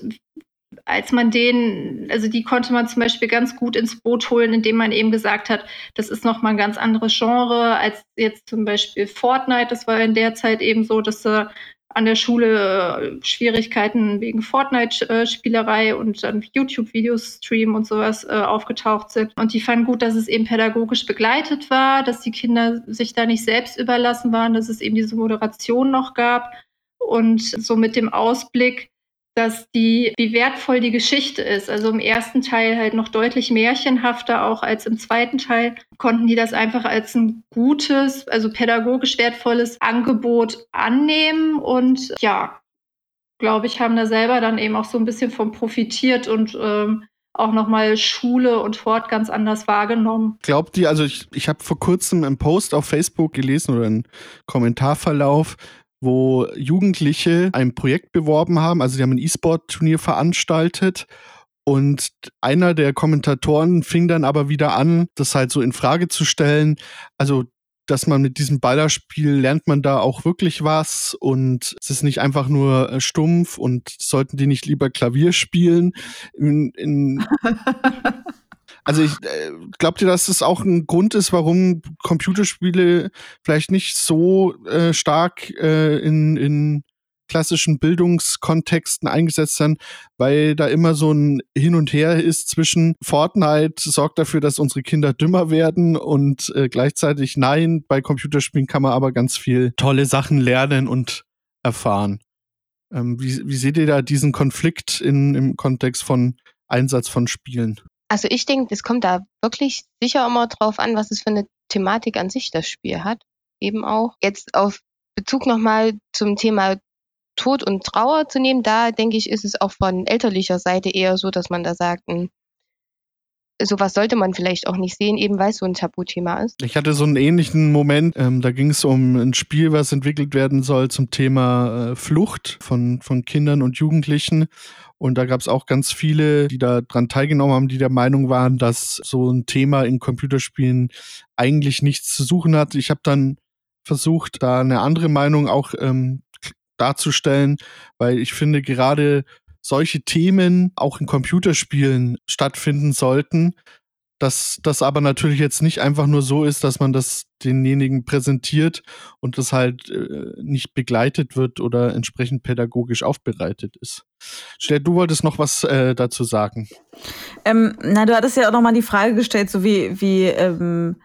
als man den, also die konnte man zum Beispiel ganz gut ins Boot holen, indem man eben gesagt hat, das ist nochmal ein ganz anderes Genre als jetzt zum Beispiel Fortnite. Das war in der Zeit eben so, dass äh, an der Schule äh, Schwierigkeiten wegen Fortnite-Spielerei und dann YouTube-Videos streamen und sowas äh, aufgetaucht sind. Und die fanden gut, dass es eben pädagogisch begleitet war, dass die Kinder sich da nicht selbst überlassen waren, dass es eben diese Moderation noch gab. Und so mit dem Ausblick, dass die, wie wertvoll die Geschichte ist. Also im ersten Teil halt noch deutlich märchenhafter auch als im zweiten Teil, konnten die das einfach als ein gutes, also pädagogisch wertvolles Angebot annehmen und ja, glaube ich, haben da selber dann eben auch so ein bisschen von profitiert und ähm, auch nochmal Schule und Fort ganz anders wahrgenommen. Glaubt ihr, also ich, ich habe vor kurzem einen Post auf Facebook gelesen oder einen Kommentarverlauf, wo Jugendliche ein Projekt beworben haben. Also sie haben ein E-Sport-Turnier veranstaltet und einer der Kommentatoren fing dann aber wieder an, das halt so in Frage zu stellen. Also dass man mit diesem Ballerspiel lernt man da auch wirklich was und es ist nicht einfach nur äh, stumpf und sollten die nicht lieber Klavier spielen. In, in *laughs* Also ich äh, glaubt ihr, dass es auch ein Grund ist, warum Computerspiele vielleicht nicht so äh, stark äh, in, in klassischen Bildungskontexten eingesetzt werden, weil da immer so ein Hin und Her ist zwischen Fortnite sorgt dafür, dass unsere Kinder dümmer werden und äh, gleichzeitig nein, bei Computerspielen kann man aber ganz viel tolle Sachen lernen und erfahren. Ähm, wie, wie seht ihr da diesen Konflikt in, im Kontext von Einsatz von Spielen? Also ich denke, es kommt da wirklich sicher immer drauf an, was es für eine Thematik an sich das Spiel hat. Eben auch. Jetzt auf Bezug nochmal zum Thema Tod und Trauer zu nehmen, da denke ich, ist es auch von elterlicher Seite eher so, dass man da sagt, hm, sowas sollte man vielleicht auch nicht sehen, eben weil es so ein Tabuthema ist. Ich hatte so einen ähnlichen Moment, ähm, da ging es um ein Spiel, was entwickelt werden soll zum Thema äh, Flucht von, von Kindern und Jugendlichen. Und da gab es auch ganz viele, die da dran teilgenommen haben, die der Meinung waren, dass so ein Thema in Computerspielen eigentlich nichts zu suchen hat. Ich habe dann versucht, da eine andere Meinung auch ähm, darzustellen, weil ich finde gerade solche Themen auch in Computerspielen stattfinden sollten. Dass das aber natürlich jetzt nicht einfach nur so ist, dass man das denjenigen präsentiert und das halt äh, nicht begleitet wird oder entsprechend pädagogisch aufbereitet ist. Stell, du wolltest noch was äh, dazu sagen. Ähm, na, du hattest ja auch noch mal die Frage gestellt, so wie, wie ähm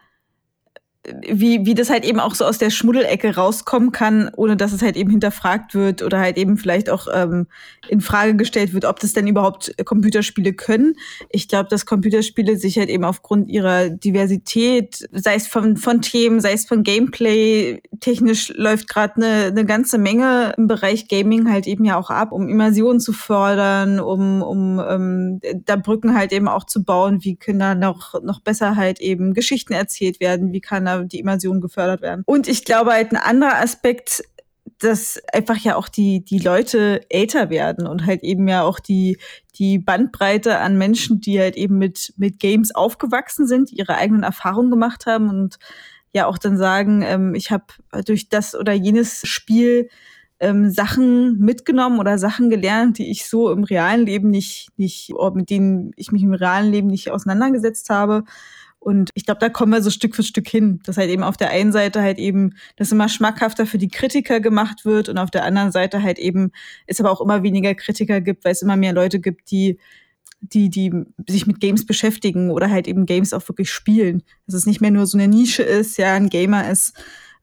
wie, wie das halt eben auch so aus der Schmuddelecke rauskommen kann, ohne dass es halt eben hinterfragt wird oder halt eben vielleicht auch ähm, in Frage gestellt wird, ob das denn überhaupt Computerspiele können. Ich glaube, dass Computerspiele sich halt eben aufgrund ihrer Diversität, sei es von, von Themen, sei es von Gameplay, technisch läuft gerade eine, eine ganze Menge im Bereich Gaming halt eben ja auch ab, um Immersion zu fördern, um, um ähm, da Brücken halt eben auch zu bauen, wie können da noch, noch besser halt eben Geschichten erzählt werden, wie kann da die Immersion gefördert werden. Und ich glaube halt ein anderer Aspekt, dass einfach ja auch die, die Leute älter werden und halt eben ja auch die, die Bandbreite an Menschen, die halt eben mit, mit Games aufgewachsen sind, ihre eigenen Erfahrungen gemacht haben und ja auch dann sagen, ähm, ich habe durch das oder jenes Spiel ähm, Sachen mitgenommen oder Sachen gelernt, die ich so im realen Leben nicht, nicht, mit denen ich mich im realen Leben nicht auseinandergesetzt habe. Und ich glaube, da kommen wir so Stück für Stück hin, dass halt eben auf der einen Seite halt eben das immer schmackhafter für die Kritiker gemacht wird und auf der anderen Seite halt eben es aber auch immer weniger Kritiker gibt, weil es immer mehr Leute gibt, die die, die sich mit Games beschäftigen oder halt eben Games auch wirklich spielen. Dass es nicht mehr nur so eine Nische ist, ja, ein Gamer ist,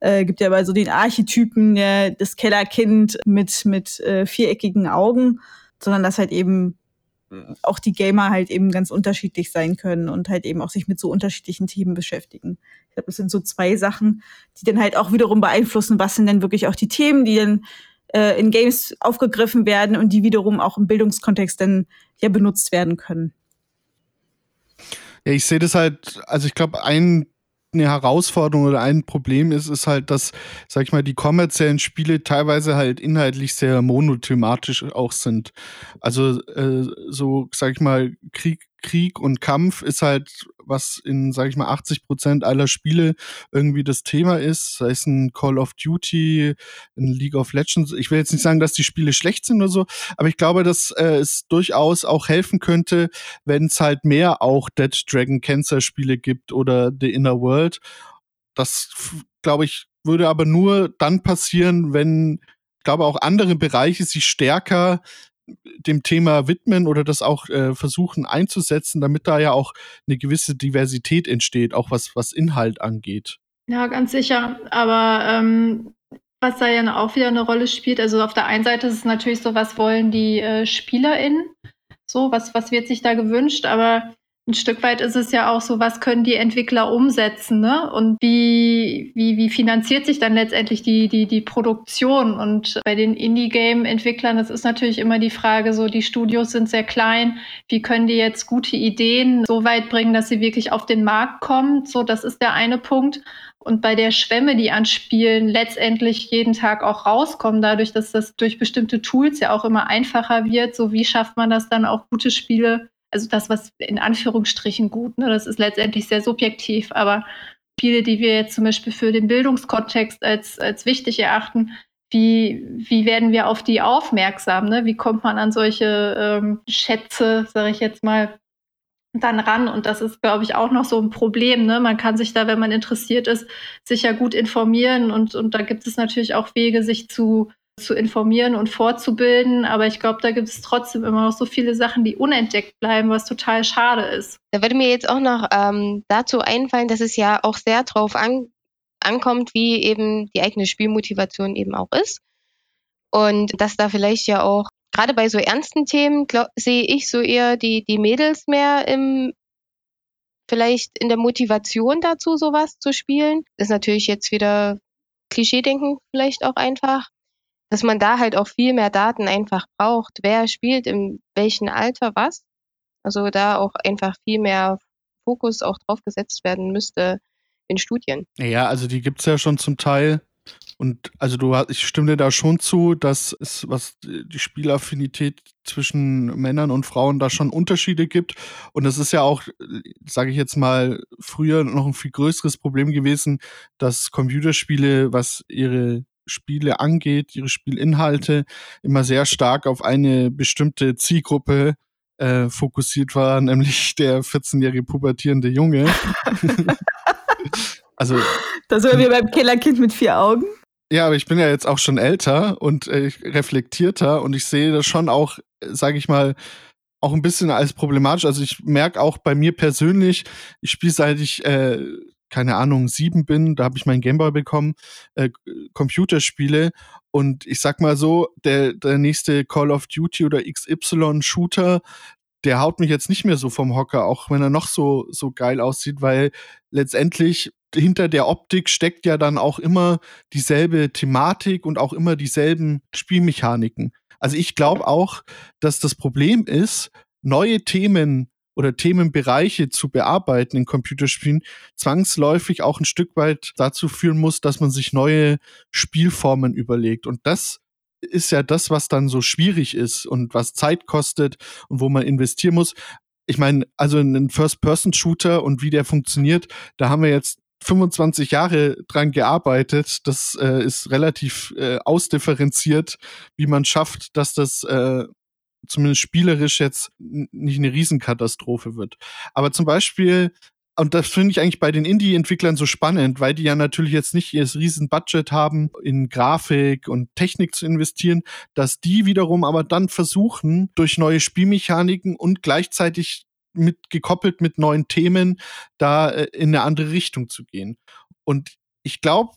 äh, gibt ja aber so den Archetypen, der, das Kellerkind mit, mit äh, viereckigen Augen, sondern dass halt eben auch die Gamer halt eben ganz unterschiedlich sein können und halt eben auch sich mit so unterschiedlichen Themen beschäftigen. Ich glaube, das sind so zwei Sachen, die dann halt auch wiederum beeinflussen, was sind denn wirklich auch die Themen, die dann äh, in Games aufgegriffen werden und die wiederum auch im Bildungskontext dann ja benutzt werden können. Ja, ich sehe das halt, also ich glaube, ein eine Herausforderung oder ein Problem ist, ist halt, dass, sag ich mal, die kommerziellen Spiele teilweise halt inhaltlich sehr monothematisch auch sind. Also äh, so, sag ich mal, Krieg, Krieg und Kampf ist halt, was in, sag ich mal, 80 Prozent aller Spiele irgendwie das Thema ist. Sei es ein Call of Duty, ein League of Legends. Ich will jetzt nicht sagen, dass die Spiele schlecht sind oder so, aber ich glaube, dass äh, es durchaus auch helfen könnte, wenn es halt mehr auch Dead Dragon Cancer Spiele gibt oder The Inner World. Das, glaube ich, würde aber nur dann passieren, wenn ich glaube, auch andere Bereiche sich stärker dem Thema widmen oder das auch äh, versuchen einzusetzen, damit da ja auch eine gewisse Diversität entsteht, auch was, was Inhalt angeht. Ja, ganz sicher. Aber ähm, was da ja auch wieder eine Rolle spielt, also auf der einen Seite ist es natürlich so, was wollen die äh, SpielerInnen? So, was, was wird sich da gewünscht? Aber ein Stück weit ist es ja auch so, was können die Entwickler umsetzen, ne? Und wie, wie, wie finanziert sich dann letztendlich die, die, die Produktion? Und bei den Indie-Game-Entwicklern, das ist natürlich immer die Frage, so die Studios sind sehr klein. Wie können die jetzt gute Ideen so weit bringen, dass sie wirklich auf den Markt kommen? So, das ist der eine Punkt. Und bei der Schwemme, die an Spielen letztendlich jeden Tag auch rauskommen, dadurch, dass das durch bestimmte Tools ja auch immer einfacher wird, so wie schafft man das dann auch gute Spiele also das, was in Anführungsstrichen gut, ne, das ist letztendlich sehr subjektiv, aber viele, die wir jetzt zum Beispiel für den Bildungskontext als, als wichtig erachten, wie, wie werden wir auf die aufmerksam? Ne? Wie kommt man an solche ähm, Schätze, sage ich jetzt mal, dann ran. Und das ist, glaube ich, auch noch so ein Problem. Ne? Man kann sich da, wenn man interessiert ist, sicher gut informieren. Und, und da gibt es natürlich auch Wege, sich zu, zu informieren und fortzubilden. Aber ich glaube, da gibt es trotzdem immer noch so viele Sachen, die unentdeckt bleiben, was total schade ist. Da würde mir jetzt auch noch ähm, dazu einfallen, dass es ja auch sehr drauf an, ankommt, wie eben die eigene Spielmotivation eben auch ist. Und dass da vielleicht ja auch gerade bei so ernsten Themen sehe ich so eher die, die Mädels mehr im, vielleicht in der Motivation dazu, sowas zu spielen. Ist natürlich jetzt wieder Klischeedenken vielleicht auch einfach, dass man da halt auch viel mehr Daten einfach braucht. Wer spielt in welchem Alter was? Also da auch einfach viel mehr Fokus auch drauf gesetzt werden müsste in Studien. Ja, also die gibt es ja schon zum Teil. Und also du ich stimme dir da schon zu, dass es, was die Spielaffinität zwischen Männern und Frauen da schon Unterschiede gibt. Und es ist ja auch, sage ich jetzt mal, früher noch ein viel größeres Problem gewesen, dass Computerspiele, was ihre Spiele angeht, ihre Spielinhalte, immer sehr stark auf eine bestimmte Zielgruppe äh, fokussiert war, *laughs* nämlich der 14-jährige pubertierende Junge. *laughs* also. Da sind wir beim Killerkind mit vier Augen. Ja, aber ich bin ja jetzt auch schon älter und äh, reflektierter und ich sehe das schon auch, sage ich mal, auch ein bisschen als problematisch. Also ich merke auch bei mir persönlich, ich spiele seit ich, äh, keine Ahnung, sieben bin, da habe ich meinen Gameboy bekommen, äh, Computerspiele und ich sag mal so, der, der nächste Call of Duty oder XY-Shooter, der haut mich jetzt nicht mehr so vom Hocker, auch wenn er noch so, so geil aussieht, weil letztendlich hinter der Optik steckt ja dann auch immer dieselbe Thematik und auch immer dieselben Spielmechaniken. Also ich glaube auch, dass das Problem ist, neue Themen oder Themenbereiche zu bearbeiten in Computerspielen zwangsläufig auch ein Stück weit dazu führen muss, dass man sich neue Spielformen überlegt. Und das ist ja das, was dann so schwierig ist und was Zeit kostet und wo man investieren muss. Ich meine, also ein First-Person-Shooter und wie der funktioniert, da haben wir jetzt 25 Jahre dran gearbeitet. Das äh, ist relativ äh, ausdifferenziert, wie man schafft, dass das äh, zumindest spielerisch jetzt nicht eine Riesenkatastrophe wird. Aber zum Beispiel und das finde ich eigentlich bei den Indie-Entwicklern so spannend, weil die ja natürlich jetzt nicht ihr Riesenbudget haben, in Grafik und Technik zu investieren, dass die wiederum aber dann versuchen, durch neue Spielmechaniken und gleichzeitig mit gekoppelt mit neuen Themen da äh, in eine andere Richtung zu gehen. Und ich glaube,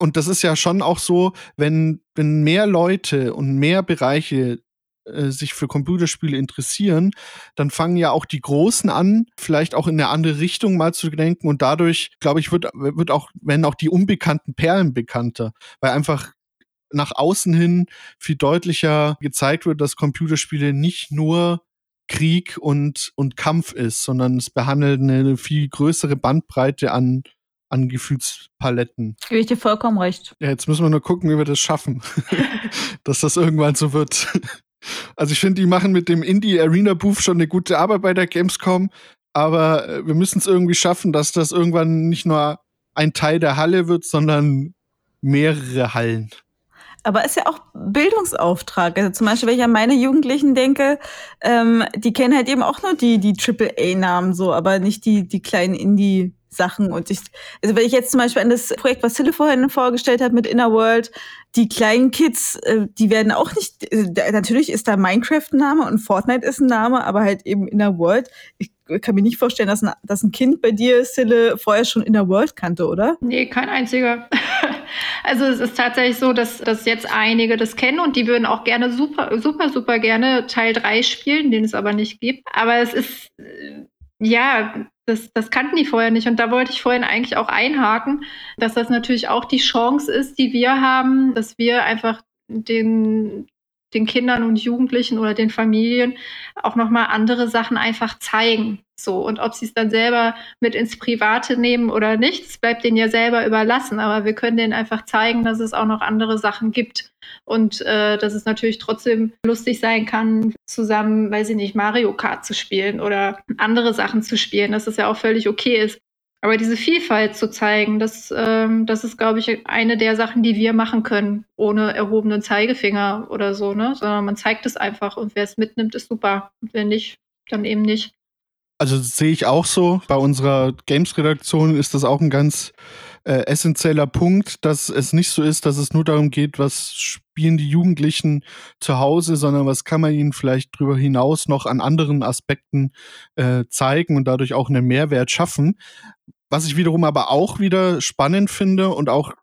und das ist ja schon auch so, wenn, wenn mehr Leute und mehr Bereiche äh, sich für Computerspiele interessieren, dann fangen ja auch die Großen an, vielleicht auch in eine andere Richtung mal zu denken und dadurch, glaube ich, wird, wird auch, werden auch die unbekannten Perlen bekannter, weil einfach nach außen hin viel deutlicher gezeigt wird, dass Computerspiele nicht nur Krieg und, und Kampf ist, sondern es behandelt eine viel größere Bandbreite an, an Gefühlspaletten. Gebe ich dir vollkommen recht. Ja, jetzt müssen wir nur gucken, wie wir das schaffen, *laughs* *laughs* dass das irgendwann so wird. Also ich finde, die machen mit dem Indie Arena Booth schon eine gute Arbeit bei der Gamescom, aber äh, wir müssen es irgendwie schaffen, dass das irgendwann nicht nur ein Teil der Halle wird, sondern mehrere Hallen. Aber ist ja auch Bildungsauftrag. Also zum Beispiel, wenn ich an meine Jugendlichen denke, ähm, die kennen halt eben auch nur die, die AAA-Namen so, aber nicht die, die kleinen Indie- Sachen und ich, also wenn ich jetzt zum Beispiel an das Projekt, was Hille vorhin vorgestellt hat mit Inner World, die kleinen Kids, äh, die werden auch nicht, äh, natürlich ist da Minecraft ein Name und Fortnite ist ein Name, aber halt eben Inner World. Ich kann mir nicht vorstellen, dass ein, dass ein Kind bei dir, Sille, vorher schon Inner World kannte, oder? Nee, kein einziger. *laughs* also es ist tatsächlich so, dass, dass jetzt einige das kennen und die würden auch gerne super, super, super gerne Teil 3 spielen, den es aber nicht gibt. Aber es ist, äh, ja, das, das kannten die vorher nicht. Und da wollte ich vorhin eigentlich auch einhaken, dass das natürlich auch die Chance ist, die wir haben, dass wir einfach den, den Kindern und Jugendlichen oder den Familien auch nochmal andere Sachen einfach zeigen. So, und ob sie es dann selber mit ins Private nehmen oder nicht, das bleibt denen ja selber überlassen. Aber wir können denen einfach zeigen, dass es auch noch andere Sachen gibt. Und äh, dass es natürlich trotzdem lustig sein kann, zusammen, weiß ich nicht, Mario Kart zu spielen oder andere Sachen zu spielen, dass es ja auch völlig okay ist. Aber diese Vielfalt zu zeigen, das, ähm, das ist, glaube ich, eine der Sachen, die wir machen können, ohne erhobenen Zeigefinger oder so, ne? Sondern man zeigt es einfach und wer es mitnimmt, ist super. Und wer nicht, dann eben nicht. Also sehe ich auch so. Bei unserer Games-Redaktion ist das auch ein ganz äh, essentieller Punkt, dass es nicht so ist, dass es nur darum geht, was spielen die Jugendlichen zu Hause, sondern was kann man ihnen vielleicht darüber hinaus noch an anderen Aspekten äh, zeigen und dadurch auch einen Mehrwert schaffen. Was ich wiederum aber auch wieder spannend finde und auch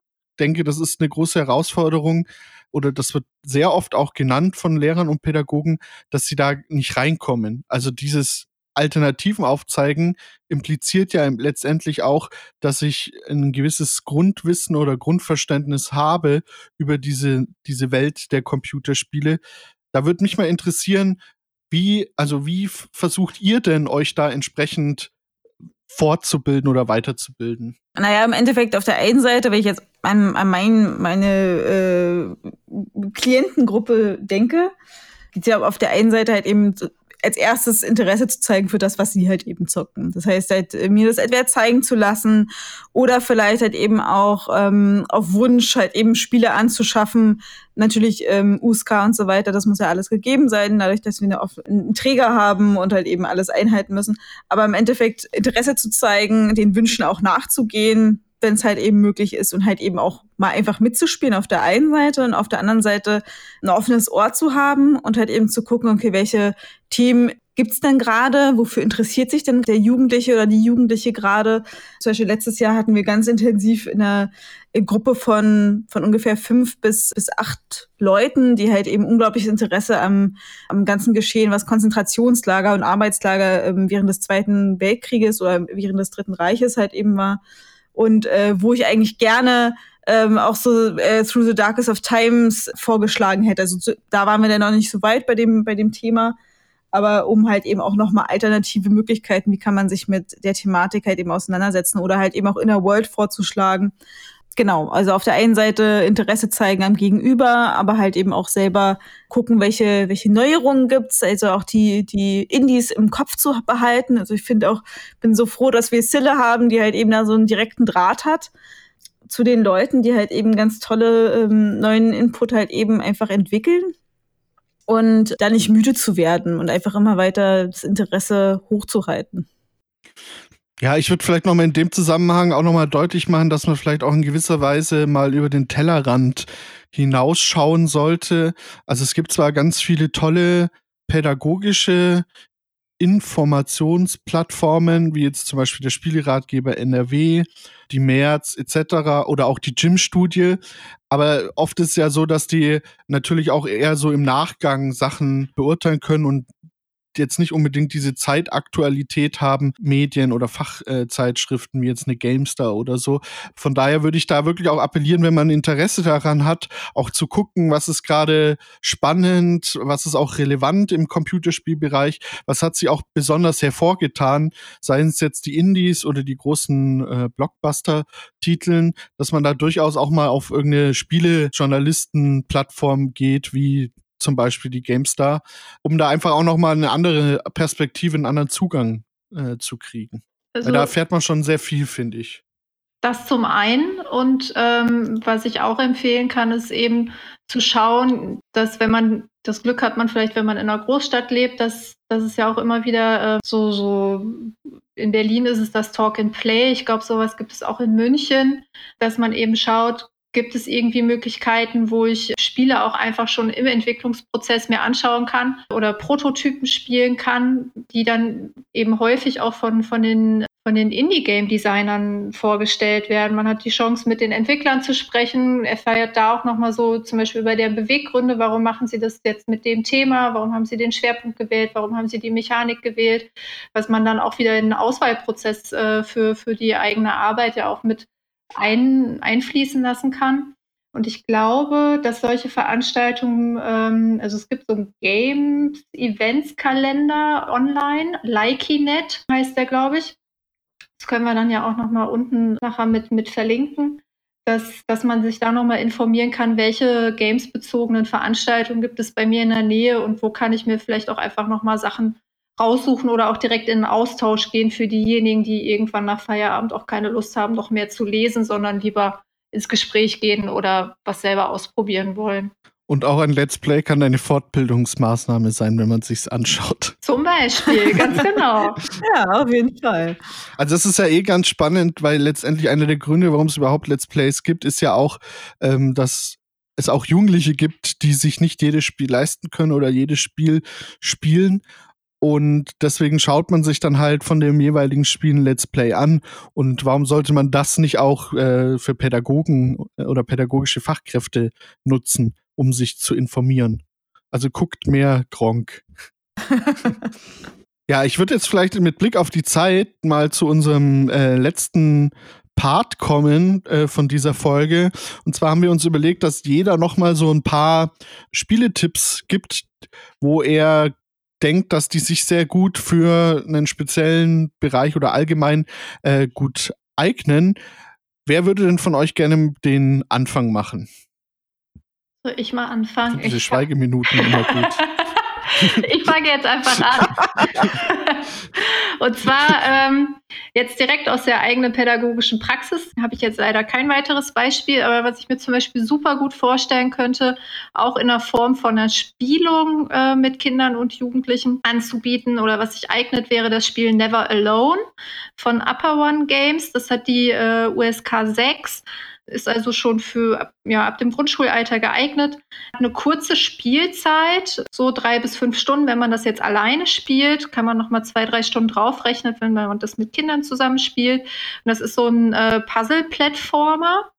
denke, das ist eine große Herausforderung oder das wird sehr oft auch genannt von Lehrern und Pädagogen, dass sie da nicht reinkommen. Also dieses Alternativen aufzeigen impliziert ja letztendlich auch, dass ich ein gewisses Grundwissen oder Grundverständnis habe über diese, diese Welt der Computerspiele. Da würde mich mal interessieren, wie, also wie versucht ihr denn euch da entsprechend fortzubilden oder weiterzubilden? Naja, im Endeffekt auf der einen Seite, wenn ich jetzt an, an mein, meine äh, Klientengruppe denke, geht ja auf der einen Seite halt eben als erstes Interesse zu zeigen für das, was sie halt eben zocken. Das heißt, halt, äh, mir das entweder zeigen zu lassen oder vielleicht halt eben auch ähm, auf Wunsch halt eben Spiele anzuschaffen. Natürlich ähm, USK und so weiter, das muss ja alles gegeben sein, dadurch, dass wir eine, einen Träger haben und halt eben alles einhalten müssen. Aber im Endeffekt Interesse zu zeigen, den Wünschen auch nachzugehen, wenn es halt eben möglich ist und halt eben auch mal einfach mitzuspielen auf der einen Seite und auf der anderen Seite ein offenes Ohr zu haben und halt eben zu gucken, okay, welche Themen gibt's denn gerade? Wofür interessiert sich denn der Jugendliche oder die Jugendliche gerade? Zum Beispiel letztes Jahr hatten wir ganz intensiv in einer Gruppe von, von ungefähr fünf bis, bis acht Leuten, die halt eben unglaubliches Interesse am, am ganzen Geschehen, was Konzentrationslager und Arbeitslager ähm, während des Zweiten Weltkrieges oder während des Dritten Reiches halt eben war und äh, wo ich eigentlich gerne ähm, auch so äh, Through the Darkest of Times vorgeschlagen hätte. Also da waren wir dann noch nicht so weit bei dem, bei dem Thema. Aber um halt eben auch nochmal alternative Möglichkeiten, wie kann man sich mit der Thematik halt eben auseinandersetzen oder halt eben auch Inner World vorzuschlagen genau, also auf der einen Seite Interesse zeigen am Gegenüber, aber halt eben auch selber gucken, welche, welche Neuerungen gibt's, also auch die, die Indies im Kopf zu behalten. Also ich finde auch, bin so froh, dass wir Sille haben, die halt eben da so einen direkten Draht hat zu den Leuten, die halt eben ganz tolle ähm, neuen Input halt eben einfach entwickeln und da nicht müde zu werden und einfach immer weiter das Interesse hochzuhalten. Ja, ich würde vielleicht nochmal in dem Zusammenhang auch nochmal deutlich machen, dass man vielleicht auch in gewisser Weise mal über den Tellerrand hinausschauen sollte. Also es gibt zwar ganz viele tolle pädagogische Informationsplattformen, wie jetzt zum Beispiel der Spieleratgeber NRW, die März etc. oder auch die Gym-Studie. Aber oft ist es ja so, dass die natürlich auch eher so im Nachgang Sachen beurteilen können und jetzt nicht unbedingt diese Zeitaktualität haben, Medien oder Fachzeitschriften wie jetzt eine GameStar oder so. Von daher würde ich da wirklich auch appellieren, wenn man Interesse daran hat, auch zu gucken, was ist gerade spannend, was ist auch relevant im Computerspielbereich, was hat sie auch besonders hervorgetan, seien es jetzt die Indies oder die großen äh, Blockbuster-Titeln, dass man da durchaus auch mal auf irgendeine Spielejournalisten-Plattform geht, wie zum Beispiel die GameStar, um da einfach auch nochmal eine andere Perspektive, einen anderen Zugang äh, zu kriegen. Also, da erfährt man schon sehr viel, finde ich. Das zum einen und ähm, was ich auch empfehlen kann, ist eben zu schauen, dass wenn man das Glück hat, man vielleicht, wenn man in einer Großstadt lebt, dass das ist ja auch immer wieder äh, so so in Berlin ist es das Talk and Play. Ich glaube, sowas gibt es auch in München, dass man eben schaut, Gibt es irgendwie Möglichkeiten, wo ich Spiele auch einfach schon im Entwicklungsprozess mir anschauen kann oder Prototypen spielen kann, die dann eben häufig auch von, von den von den Indie-Game-Designern vorgestellt werden. Man hat die Chance, mit den Entwicklern zu sprechen. Er feiert da auch nochmal so zum Beispiel über deren Beweggründe. Warum machen sie das jetzt mit dem Thema? Warum haben sie den Schwerpunkt gewählt? Warum haben sie die Mechanik gewählt? Was man dann auch wieder in den Auswahlprozess äh, für, für die eigene Arbeit ja auch mit ein, einfließen lassen kann. Und ich glaube, dass solche Veranstaltungen, ähm, also es gibt so einen Games-Events-Kalender online, Likeynet heißt der, glaube ich. Das können wir dann ja auch nochmal unten nachher mit, mit verlinken, dass, dass man sich da nochmal informieren kann, welche gamesbezogenen Veranstaltungen gibt es bei mir in der Nähe und wo kann ich mir vielleicht auch einfach nochmal Sachen raussuchen oder auch direkt in einen Austausch gehen für diejenigen, die irgendwann nach Feierabend auch keine Lust haben, noch mehr zu lesen, sondern lieber ins Gespräch gehen oder was selber ausprobieren wollen. Und auch ein Let's Play kann eine Fortbildungsmaßnahme sein, wenn man sich's anschaut. Zum Beispiel, ganz genau. *laughs* ja, auf jeden Fall. Also das ist ja eh ganz spannend, weil letztendlich einer der Gründe, warum es überhaupt Let's Plays gibt, ist ja auch, ähm, dass es auch Jugendliche gibt, die sich nicht jedes Spiel leisten können oder jedes Spiel spielen. Und deswegen schaut man sich dann halt von dem jeweiligen Spiel ein Let's Play an. Und warum sollte man das nicht auch äh, für Pädagogen äh, oder pädagogische Fachkräfte nutzen, um sich zu informieren? Also guckt mehr Gronk. *laughs* ja, ich würde jetzt vielleicht mit Blick auf die Zeit mal zu unserem äh, letzten Part kommen äh, von dieser Folge. Und zwar haben wir uns überlegt, dass jeder noch mal so ein paar Spieletipps gibt, wo er denkt, dass die sich sehr gut für einen speziellen Bereich oder allgemein äh, gut eignen. Wer würde denn von euch gerne den Anfang machen? Soll ich mal anfangen? Diese Schweigeminuten immer gut. *laughs* ich fange jetzt einfach an. Und zwar ähm, jetzt direkt aus der eigenen pädagogischen Praxis habe ich jetzt leider kein weiteres Beispiel, aber was ich mir zum Beispiel super gut vorstellen könnte, auch in der Form von einer Spielung äh, mit Kindern und Jugendlichen anzubieten oder was sich eignet, wäre das Spiel Never Alone von Upper One Games. Das hat die äh, USK 6 ist also schon für ja, ab dem Grundschulalter geeignet. Eine kurze Spielzeit, so drei bis fünf Stunden. Wenn man das jetzt alleine spielt, kann man noch mal zwei, drei Stunden draufrechnen, wenn man das mit Kindern zusammenspielt. Und das ist so ein äh, Puzzle-Plattformer.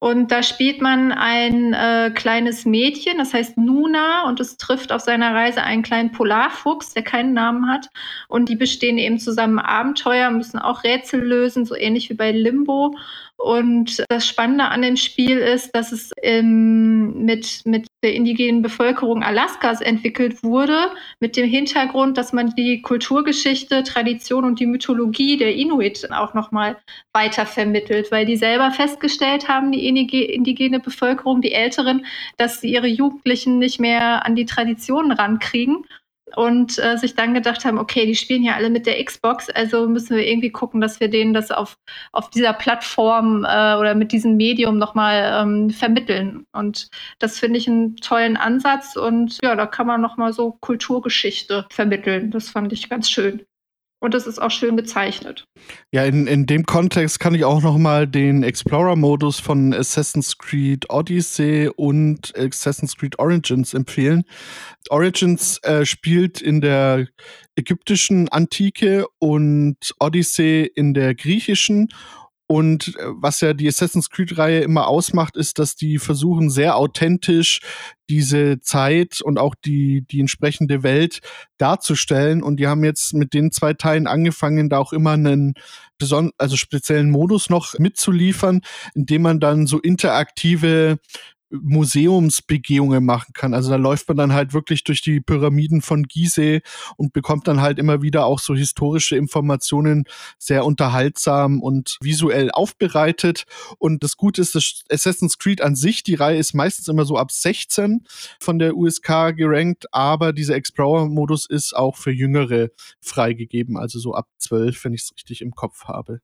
Und da spielt man ein äh, kleines Mädchen, das heißt Nuna, und es trifft auf seiner Reise einen kleinen Polarfuchs, der keinen Namen hat. Und die bestehen eben zusammen Abenteuer, müssen auch Rätsel lösen, so ähnlich wie bei Limbo. Und das Spannende an dem Spiel ist, dass es ähm, mit, mit der indigenen Bevölkerung Alaskas entwickelt wurde, mit dem Hintergrund, dass man die Kulturgeschichte, Tradition und die Mythologie der Inuit auch nochmal weiter vermittelt, weil die selber festgestellt haben, die indigene Bevölkerung, die Älteren, dass sie ihre Jugendlichen nicht mehr an die Traditionen rankriegen und äh, sich dann gedacht haben, okay, die spielen ja alle mit der Xbox, also müssen wir irgendwie gucken, dass wir denen das auf, auf dieser Plattform äh, oder mit diesem Medium nochmal ähm, vermitteln. Und das finde ich einen tollen Ansatz und ja, da kann man nochmal so Kulturgeschichte vermitteln. Das fand ich ganz schön. Und das ist auch schön bezeichnet. Ja, in, in dem Kontext kann ich auch noch mal den Explorer-Modus von Assassin's Creed Odyssey und Assassin's Creed Origins empfehlen. Origins äh, spielt in der ägyptischen Antike und Odyssey in der griechischen und äh, was ja die Assassin's Creed-Reihe immer ausmacht, ist, dass die versuchen, sehr authentisch diese Zeit und auch die, die entsprechende Welt darzustellen. Und die haben jetzt mit den zwei Teilen angefangen, da auch immer einen beson also speziellen Modus noch mitzuliefern, indem man dann so interaktive Museumsbegehungen machen kann. Also da läuft man dann halt wirklich durch die Pyramiden von Gizeh und bekommt dann halt immer wieder auch so historische Informationen sehr unterhaltsam und visuell aufbereitet. Und das Gute ist, dass Assassin's Creed an sich, die Reihe ist meistens immer so ab 16 von der USK gerankt, aber dieser Explorer-Modus ist auch für Jüngere freigegeben, also so ab 12, wenn ich es richtig im Kopf habe.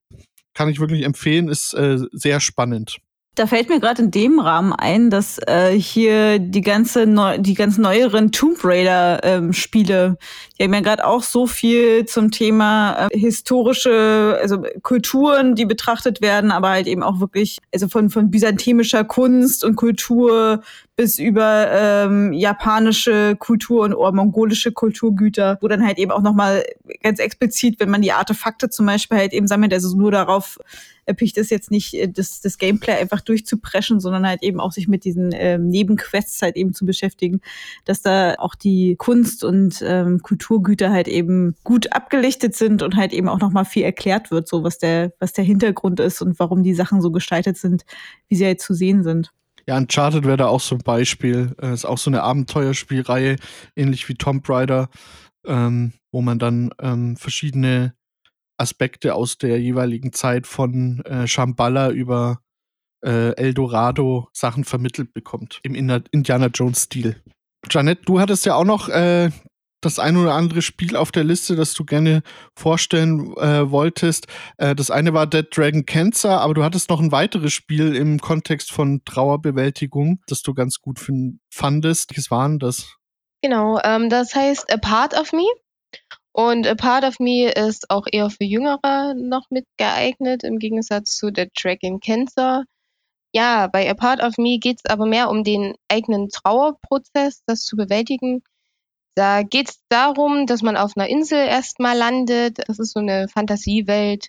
Kann ich wirklich empfehlen, ist äh, sehr spannend. Da fällt mir gerade in dem Rahmen ein, dass äh, hier die ganze neu, die ganz neueren Tomb Raider ähm, Spiele, die haben ja gerade auch so viel zum Thema äh, historische, also Kulturen, die betrachtet werden, aber halt eben auch wirklich, also von von byzantinischer Kunst und Kultur bis über ähm, japanische Kultur und oder mongolische Kulturgüter, wo dann halt eben auch nochmal ganz explizit, wenn man die Artefakte zum Beispiel halt eben sammelt, also nur darauf erpicht ist jetzt nicht äh, das, das Gameplay einfach durchzupreschen, sondern halt eben auch sich mit diesen ähm, Nebenquests halt eben zu beschäftigen, dass da auch die Kunst und ähm, Kulturgüter halt eben gut abgelichtet sind und halt eben auch nochmal viel erklärt wird, so was der, was der Hintergrund ist und warum die Sachen so gestaltet sind, wie sie halt zu sehen sind. Ja, Uncharted wäre da auch so ein Beispiel. Äh, ist auch so eine Abenteuerspielreihe, ähnlich wie Tomb Raider, ähm, wo man dann ähm, verschiedene Aspekte aus der jeweiligen Zeit von äh, Shambhala über äh, Eldorado Sachen vermittelt bekommt. Im Indiana Jones-Stil. Janet, du hattest ja auch noch äh, das ein oder andere Spiel auf der Liste, das du gerne vorstellen äh, wolltest. Äh, das eine war Dead Dragon Cancer, aber du hattest noch ein weiteres Spiel im Kontext von Trauerbewältigung, das du ganz gut fandest. Welches waren das? Genau, ähm, das heißt A Part of Me. Und A Part of Me ist auch eher für Jüngere noch mit geeignet, im Gegensatz zu The Dragon Cancer. Ja, bei A Part of Me geht es aber mehr um den eigenen Trauerprozess, das zu bewältigen. Da geht es darum, dass man auf einer Insel erstmal landet. Das ist so eine Fantasiewelt.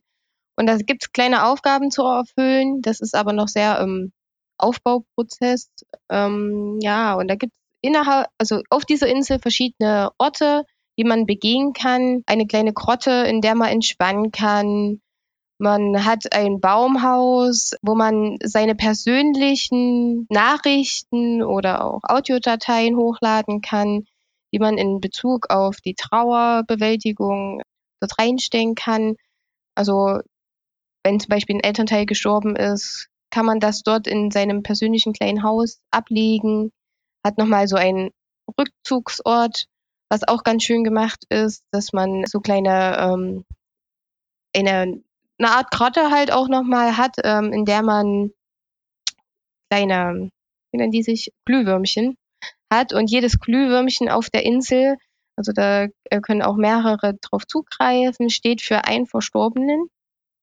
Und da gibt es kleine Aufgaben zu erfüllen. Das ist aber noch sehr im ähm, Aufbauprozess. Ähm, ja, und da gibt es innerhalb, also auf dieser Insel verschiedene Orte, man begehen kann. Eine kleine Grotte, in der man entspannen kann. Man hat ein Baumhaus, wo man seine persönlichen Nachrichten oder auch Audiodateien hochladen kann die man in Bezug auf die Trauerbewältigung dort reinstellen kann. Also wenn zum Beispiel ein Elternteil gestorben ist, kann man das dort in seinem persönlichen kleinen Haus ablegen, hat nochmal so einen Rückzugsort, was auch ganz schön gemacht ist, dass man so kleine, ähm, eine, eine Art Grotte halt auch nochmal hat, ähm, in der man kleine, wie nennen die sich, Glühwürmchen hat und jedes Glühwürmchen auf der Insel, also da äh, können auch mehrere drauf zugreifen, steht für einen Verstorbenen.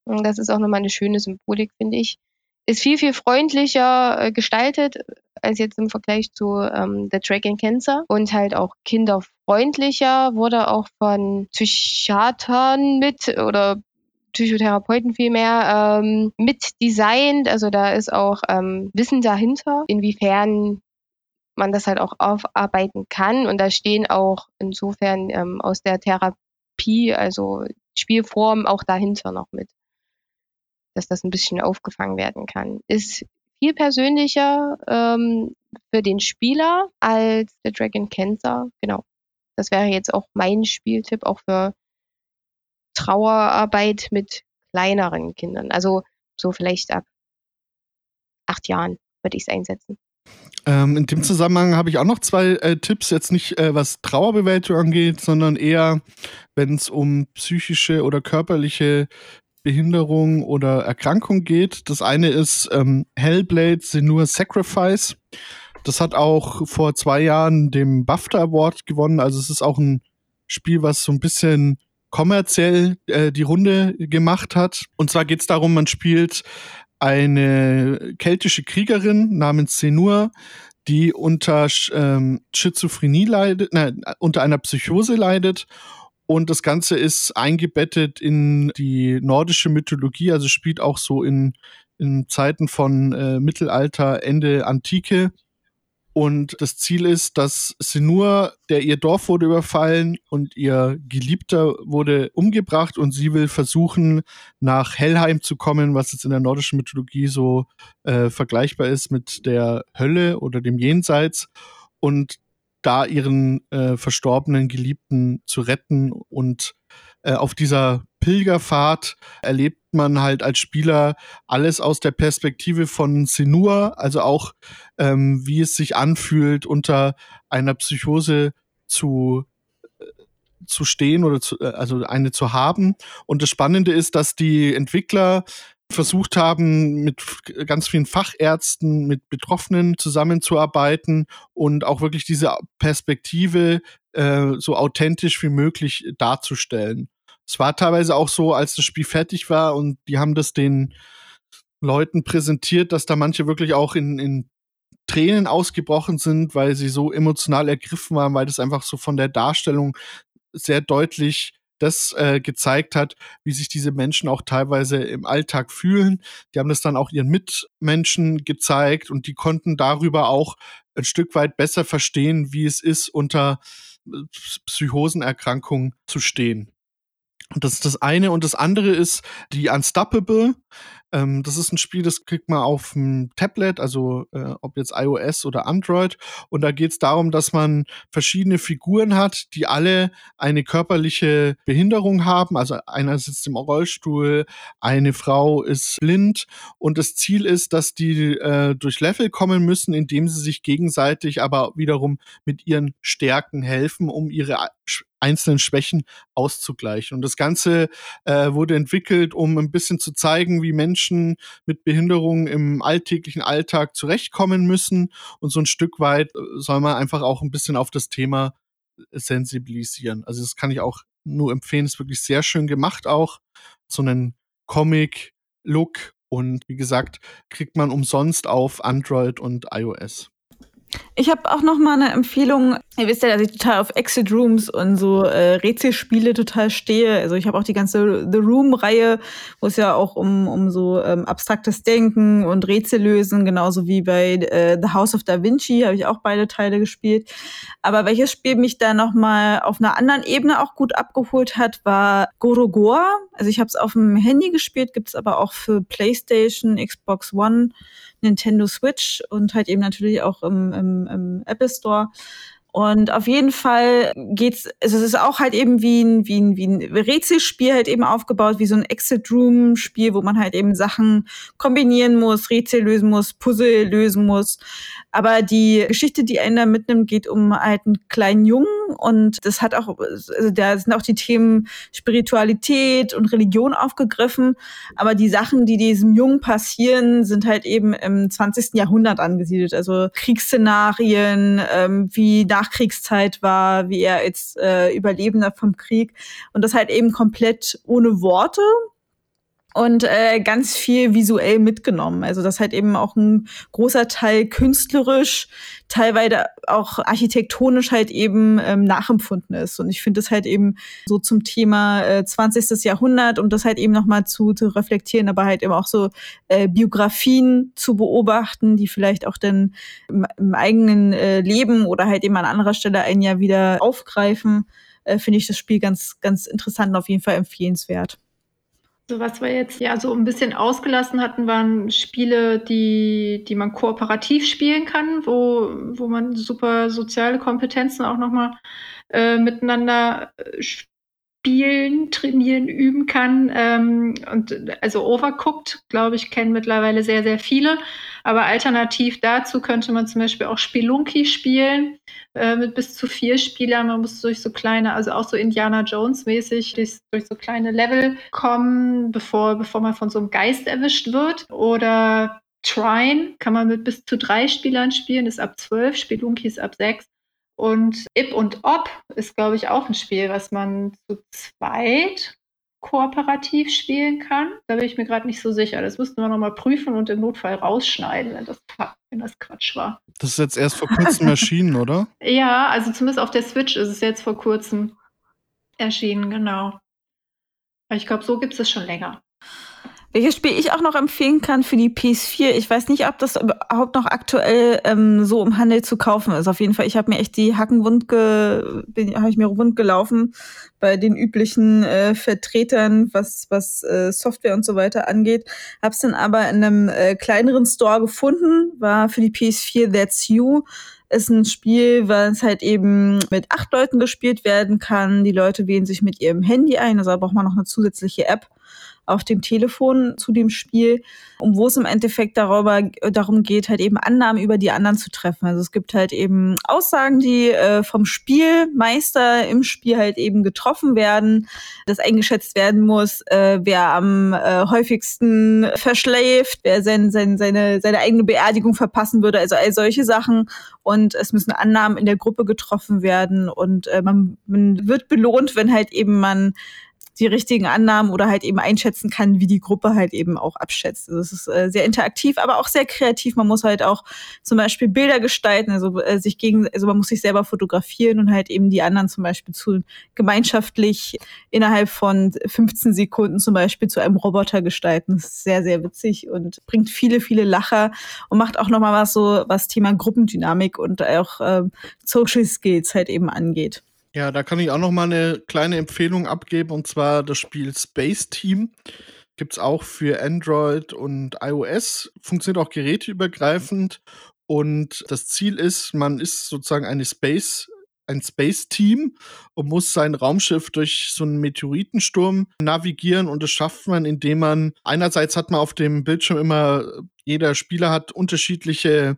Und das ist auch nochmal eine schöne Symbolik, finde ich. Ist viel, viel freundlicher äh, gestaltet als jetzt im Vergleich zu ähm, The Dragon Cancer und halt auch kinderfreundlicher, wurde auch von Psychiatern mit oder Psychotherapeuten vielmehr ähm, mit designt. Also da ist auch ähm, Wissen dahinter, inwiefern man das halt auch aufarbeiten kann. Und da stehen auch insofern ähm, aus der Therapie, also Spielform auch dahinter noch mit, dass das ein bisschen aufgefangen werden kann. Ist viel persönlicher ähm, für den Spieler als The Dragon Cancer. Genau. Das wäre jetzt auch mein Spieltipp, auch für Trauerarbeit mit kleineren Kindern. Also so vielleicht ab acht Jahren würde ich es einsetzen. Ähm, in dem Zusammenhang habe ich auch noch zwei äh, Tipps, jetzt nicht äh, was Trauerbewältigung angeht, sondern eher, wenn es um psychische oder körperliche Behinderung oder Erkrankung geht. Das eine ist ähm, Hellblade Senua Sacrifice. Das hat auch vor zwei Jahren den BAFTA Award gewonnen. Also es ist auch ein Spiel, was so ein bisschen kommerziell äh, die Runde gemacht hat. Und zwar geht es darum, man spielt eine keltische Kriegerin namens Senur, die unter ähm, Schizophrenie leidet, nein, unter einer Psychose leidet. Und das Ganze ist eingebettet in die nordische Mythologie, also spielt auch so in, in Zeiten von äh, Mittelalter, Ende Antike. Und das Ziel ist, dass Senur, der ihr Dorf wurde überfallen und ihr Geliebter wurde umgebracht und sie will versuchen, nach Helheim zu kommen, was jetzt in der nordischen Mythologie so äh, vergleichbar ist mit der Hölle oder dem Jenseits. Und da ihren äh, verstorbenen Geliebten zu retten und äh, auf dieser Pilgerfahrt erlebt man halt als Spieler alles aus der Perspektive von Senur, also auch ähm, wie es sich anfühlt, unter einer Psychose zu äh, zu stehen oder zu, äh, also eine zu haben. Und das Spannende ist, dass die Entwickler versucht haben, mit ganz vielen Fachärzten, mit Betroffenen zusammenzuarbeiten und auch wirklich diese Perspektive äh, so authentisch wie möglich darzustellen. Es war teilweise auch so, als das Spiel fertig war und die haben das den Leuten präsentiert, dass da manche wirklich auch in, in Tränen ausgebrochen sind, weil sie so emotional ergriffen waren, weil das einfach so von der Darstellung sehr deutlich das äh, gezeigt hat, wie sich diese Menschen auch teilweise im Alltag fühlen. Die haben das dann auch ihren Mitmenschen gezeigt und die konnten darüber auch ein Stück weit besser verstehen, wie es ist, unter äh, Psychosenerkrankungen zu stehen. Das ist das eine. Und das andere ist die Unstoppable. Ähm, das ist ein Spiel, das kriegt man auf dem Tablet, also äh, ob jetzt iOS oder Android. Und da geht es darum, dass man verschiedene Figuren hat, die alle eine körperliche Behinderung haben. Also einer sitzt im Rollstuhl, eine Frau ist blind. Und das Ziel ist, dass die äh, durch Level kommen müssen, indem sie sich gegenseitig aber wiederum mit ihren Stärken helfen, um ihre einzelnen Schwächen auszugleichen. Und das Ganze äh, wurde entwickelt, um ein bisschen zu zeigen, wie Menschen mit Behinderungen im alltäglichen Alltag zurechtkommen müssen. Und so ein Stück weit äh, soll man einfach auch ein bisschen auf das Thema sensibilisieren. Also das kann ich auch nur empfehlen. Ist wirklich sehr schön gemacht auch. So einen Comic-Look und wie gesagt, kriegt man umsonst auf Android und iOS. Ich habe auch noch mal eine Empfehlung. Ihr wisst ja, dass ich total auf Exit Rooms und so äh, Rätselspiele total stehe. Also ich habe auch die ganze The Room-Reihe, wo es ja auch um, um so ähm, abstraktes Denken und Rätsel lösen, genauso wie bei äh, The House of Da Vinci habe ich auch beide Teile gespielt. Aber welches Spiel mich da noch mal auf einer anderen Ebene auch gut abgeholt hat, war Gorogoa. Also ich habe es auf dem Handy gespielt, gibt es aber auch für PlayStation, Xbox One Nintendo Switch und halt eben natürlich auch im, im, im Apple Store. Und auf jeden Fall geht's, also es ist auch halt eben wie ein, wie ein, wie ein Rätselspiel halt eben aufgebaut, wie so ein Exit-Room-Spiel, wo man halt eben Sachen kombinieren muss, Rätsel lösen muss, Puzzle lösen muss. Aber die Geschichte, die einen da mitnimmt, geht um halt einen kleinen Jungen und das hat auch, also da sind auch die Themen Spiritualität und Religion aufgegriffen. Aber die Sachen, die diesem Jungen passieren, sind halt eben im 20. Jahrhundert angesiedelt. Also Kriegsszenarien, ähm, wie Nachkriegszeit war, wie er als äh, Überlebender vom Krieg. Und das halt eben komplett ohne Worte und äh, ganz viel visuell mitgenommen. Also das halt eben auch ein großer Teil künstlerisch, teilweise auch architektonisch halt eben ähm, nachempfunden ist. Und ich finde es halt eben so zum Thema äh, 20. Jahrhundert, um das halt eben nochmal zu, zu reflektieren, aber halt eben auch so äh, Biografien zu beobachten, die vielleicht auch dann im, im eigenen äh, Leben oder halt eben an anderer Stelle ein Jahr wieder aufgreifen, äh, finde ich das Spiel ganz, ganz interessant und auf jeden Fall empfehlenswert. So, was wir jetzt ja so ein bisschen ausgelassen hatten, waren Spiele, die, die man kooperativ spielen kann, wo, wo man super soziale Kompetenzen auch nochmal äh, miteinander äh, spielen, trainieren, üben kann. Ähm, und also Overcooked, glaube ich, kennen mittlerweile sehr, sehr viele. Aber alternativ dazu könnte man zum Beispiel auch Spelunky spielen äh, mit bis zu vier Spielern. Man muss durch so kleine, also auch so Indiana Jones mäßig, durch, so kleine Level kommen, bevor, bevor man von so einem Geist erwischt wird. Oder Trine kann man mit bis zu drei Spielern spielen, ist ab zwölf, Spelunky ist ab sechs. Und Ip und Ob ist, glaube ich, auch ein Spiel, was man zu zweit kooperativ spielen kann. Da bin ich mir gerade nicht so sicher. Das müssten wir nochmal prüfen und im Notfall rausschneiden, wenn das, wenn das Quatsch war. Das ist jetzt erst vor kurzem *laughs* erschienen, oder? Ja, also zumindest auf der Switch ist es jetzt vor kurzem erschienen, genau. Ich glaube, so gibt es es schon länger. Welches Spiel ich auch noch empfehlen kann für die PS4, ich weiß nicht, ob das überhaupt noch aktuell ähm, so im Handel zu kaufen ist. Auf jeden Fall, ich habe mir echt die Hacken wund ge habe ich mir wund gelaufen bei den üblichen äh, Vertretern, was was äh, Software und so weiter angeht. Hab's dann aber in einem äh, kleineren Store gefunden, war für die PS4 That's You ist ein Spiel, was halt eben mit acht Leuten gespielt werden kann. Die Leute wählen sich mit ihrem Handy ein, also braucht man noch eine zusätzliche App auf dem Telefon zu dem Spiel, um wo es im Endeffekt darüber, darum geht, halt eben Annahmen über die anderen zu treffen. Also es gibt halt eben Aussagen, die äh, vom Spielmeister im Spiel halt eben getroffen werden, dass eingeschätzt werden muss, äh, wer am äh, häufigsten verschläft, wer sein, sein, seine, seine eigene Beerdigung verpassen würde, also all solche Sachen. Und es müssen Annahmen in der Gruppe getroffen werden und äh, man, man wird belohnt, wenn halt eben man die richtigen Annahmen oder halt eben einschätzen kann, wie die Gruppe halt eben auch abschätzt. Also es ist äh, sehr interaktiv, aber auch sehr kreativ. Man muss halt auch zum Beispiel Bilder gestalten, also äh, sich gegen, also man muss sich selber fotografieren und halt eben die anderen zum Beispiel zu gemeinschaftlich innerhalb von 15 Sekunden zum Beispiel zu einem Roboter gestalten. Das ist sehr, sehr witzig und bringt viele, viele Lacher und macht auch nochmal was so, was Thema Gruppendynamik und auch äh, Social Skills halt eben angeht. Ja, da kann ich auch noch mal eine kleine Empfehlung abgeben und zwar das Spiel Space Team. Gibt es auch für Android und iOS, funktioniert auch geräteübergreifend. Und das Ziel ist, man ist sozusagen eine Space ein Space-Team und muss sein Raumschiff durch so einen Meteoritensturm navigieren. Und das schafft man, indem man einerseits hat man auf dem Bildschirm immer, jeder Spieler hat unterschiedliche